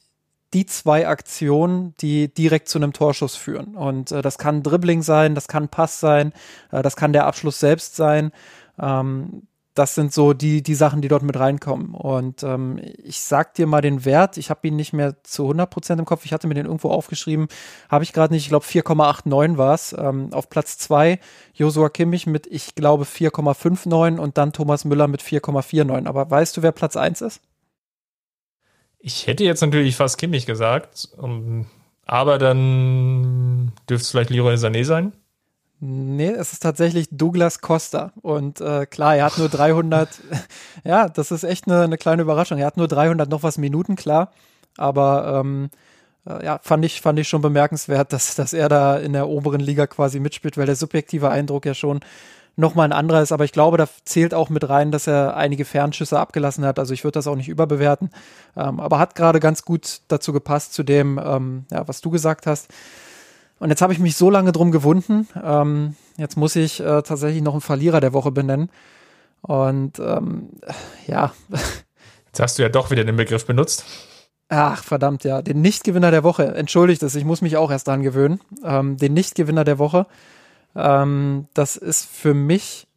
die zwei Aktionen, die direkt zu einem Torschuss führen. Und äh, das kann Dribbling sein, das kann Pass sein, äh, das kann der Abschluss selbst sein. Ähm, das sind so die, die Sachen, die dort mit reinkommen. Und ähm, ich sag dir mal den Wert, ich habe ihn nicht mehr zu 100% im Kopf, ich hatte mir den irgendwo aufgeschrieben, habe ich gerade nicht, ich glaube 4,89 war es. Ähm, auf Platz 2 Josua Kimmich mit, ich glaube, 4,59 und dann Thomas Müller mit 4,49. Aber weißt du, wer Platz 1 ist? Ich hätte jetzt natürlich fast Kimmich gesagt, um, aber dann dürfte es vielleicht Leroy Sané sein. Nee, es ist tatsächlich Douglas Costa. Und äh, klar, er hat nur 300, ja, das ist echt eine, eine, kleine Überraschung. Er hat nur 300 noch was Minuten, klar. Aber ähm, äh, ja, fand ich, fand ich schon bemerkenswert, dass, dass er da in der oberen Liga quasi mitspielt, weil der subjektive Eindruck ja schon nochmal ein anderer ist. Aber ich glaube, da zählt auch mit rein, dass er einige Fernschüsse abgelassen hat. Also ich würde das auch nicht überbewerten. Ähm, aber hat gerade ganz gut dazu gepasst, zu dem, ähm, ja, was du gesagt hast. Und jetzt habe ich mich so lange drum gewunden. Ähm, jetzt muss ich äh, tatsächlich noch einen Verlierer der Woche benennen. Und ähm, ja. Jetzt hast du ja doch wieder den Begriff benutzt. Ach, verdammt, ja. Den Nichtgewinner der Woche. Entschuldigt es, ich muss mich auch erst dran gewöhnen. Ähm, den Nichtgewinner der Woche. Ähm, das ist für mich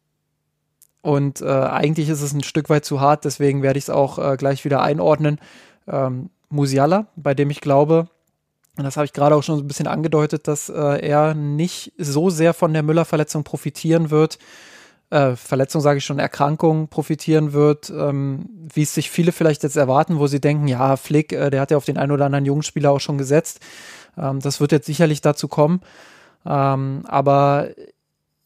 und äh, eigentlich ist es ein Stück weit zu hart, deswegen werde ich es auch äh, gleich wieder einordnen. Ähm, Musiala, bei dem ich glaube, und das habe ich gerade auch schon ein bisschen angedeutet, dass äh, er nicht so sehr von der Müller-Verletzung profitieren wird, äh, Verletzung sage ich schon, Erkrankung profitieren wird, ähm, wie es sich viele vielleicht jetzt erwarten, wo sie denken, ja, Flick, äh, der hat ja auf den einen oder anderen jungen Spieler auch schon gesetzt. Ähm, das wird jetzt sicherlich dazu kommen. Ähm, aber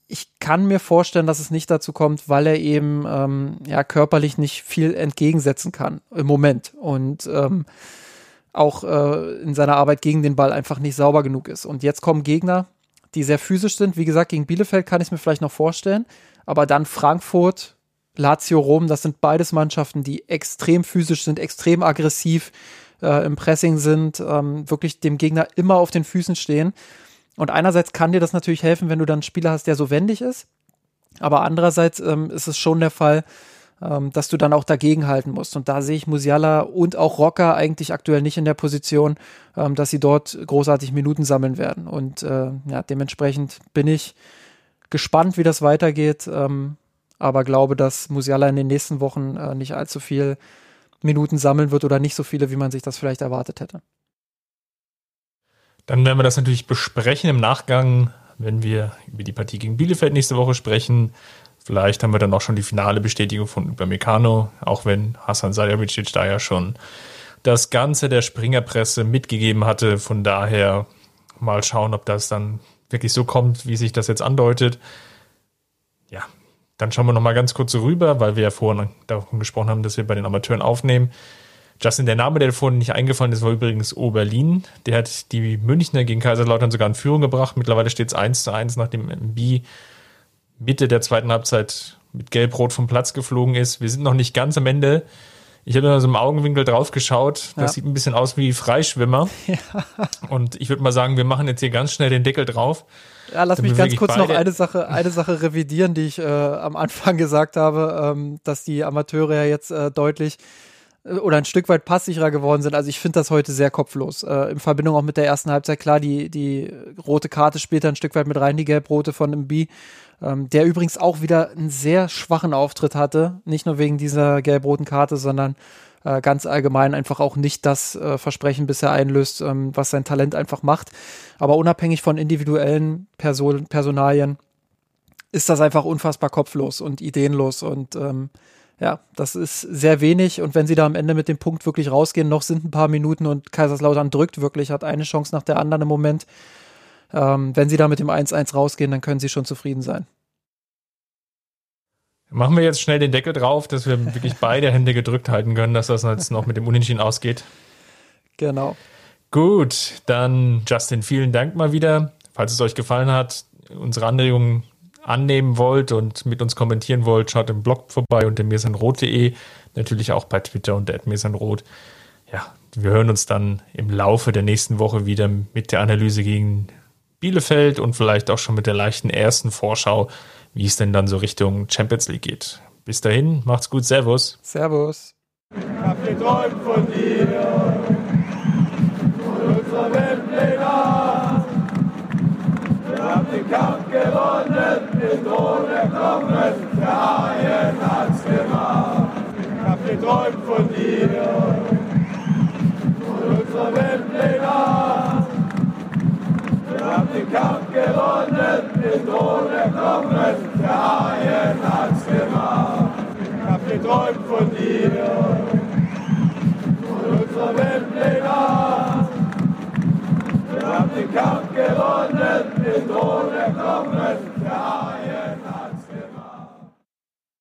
ich kann mir vorstellen, dass es nicht dazu kommt, weil er eben ähm, ja körperlich nicht viel entgegensetzen kann im Moment und ähm, auch äh, in seiner Arbeit gegen den Ball einfach nicht sauber genug ist. Und jetzt kommen Gegner, die sehr physisch sind. Wie gesagt, gegen Bielefeld kann ich es mir vielleicht noch vorstellen, aber dann Frankfurt, Lazio Rom, das sind beides Mannschaften, die extrem physisch sind, extrem aggressiv äh, im Pressing sind, ähm, wirklich dem Gegner immer auf den Füßen stehen. Und einerseits kann dir das natürlich helfen, wenn du dann einen Spieler hast, der so wendig ist. Aber andererseits ähm, ist es schon der Fall, ähm, dass du dann auch dagegenhalten musst. Und da sehe ich Musiala und auch Rocker eigentlich aktuell nicht in der Position, ähm, dass sie dort großartig Minuten sammeln werden. Und äh, ja, dementsprechend bin ich gespannt, wie das weitergeht. Ähm, aber glaube, dass Musiala in den nächsten Wochen äh, nicht allzu viel Minuten sammeln wird oder nicht so viele, wie man sich das vielleicht erwartet hätte. Dann werden wir das natürlich besprechen im Nachgang, wenn wir über die Partie gegen Bielefeld nächste Woche sprechen. Vielleicht haben wir dann auch schon die finale Bestätigung von Upamecano, auch wenn Hasan Salihamidzic da ja schon das Ganze der Springerpresse mitgegeben hatte. Von daher mal schauen, ob das dann wirklich so kommt, wie sich das jetzt andeutet. Ja, dann schauen wir noch mal ganz kurz rüber, weil wir ja vorhin davon gesprochen haben, dass wir bei den Amateuren aufnehmen. Justin, der Name, der vorhin nicht eingefallen ist, war übrigens Oberlin. Der hat die Münchner gegen Kaiserslautern sogar in Führung gebracht. Mittlerweile steht es 1 zu 1, nachdem MB Mitte der zweiten Halbzeit mit Gelb-Rot vom Platz geflogen ist. Wir sind noch nicht ganz am Ende. Ich habe da so im Augenwinkel drauf geschaut. Das ja. sieht ein bisschen aus wie Freischwimmer. Ja. Und ich würde mal sagen, wir machen jetzt hier ganz schnell den Deckel drauf. Ja, lass mich ganz kurz noch eine Sache, eine Sache revidieren, die ich äh, am Anfang gesagt habe, ähm, dass die Amateure ja jetzt äh, deutlich äh, oder ein Stück weit passsicherer geworden sind. Also ich finde das heute sehr kopflos. Äh, in Verbindung auch mit der ersten Halbzeit, klar, die, die rote Karte spielt ein Stück weit mit rein, die gelb-rote von MB, ähm, der übrigens auch wieder einen sehr schwachen Auftritt hatte. Nicht nur wegen dieser gelb-roten Karte, sondern äh, ganz allgemein einfach auch nicht das äh, Versprechen bisher einlöst, ähm, was sein Talent einfach macht. Aber unabhängig von individuellen Person Personalien ist das einfach unfassbar kopflos und ideenlos und ähm, ja, das ist sehr wenig. Und wenn sie da am Ende mit dem Punkt wirklich rausgehen, noch sind ein paar Minuten und Kaiserslautern drückt wirklich, hat eine Chance nach der anderen im Moment. Ähm, wenn sie da mit dem 1-1 rausgehen, dann können sie schon zufrieden sein. Machen wir jetzt schnell den Deckel drauf, dass wir wirklich beide Hände gedrückt halten können, dass das jetzt noch mit dem Unentschieden ausgeht. Genau. Gut, dann Justin, vielen Dank mal wieder. Falls es euch gefallen hat, unsere Anregungen annehmen wollt und mit uns kommentieren wollt, schaut im Blog vorbei unter mirsanrot.de, natürlich auch bei Twitter unter mirsanrot. Ja, wir hören uns dann im Laufe der nächsten Woche wieder mit der Analyse gegen Bielefeld und vielleicht auch schon mit der leichten ersten Vorschau, wie es denn dann so Richtung Champions League geht. Bis dahin, macht's gut, Servus. Servus. Ich hab geträumt von dir. gewonnen, nicht ohne Knochen, der Haien hat's gemacht. Ich hab geträumt von dir, von unserer Welt Nacht. Wir haben den Kampf gewonnen, nicht ohne Knochen, der Haien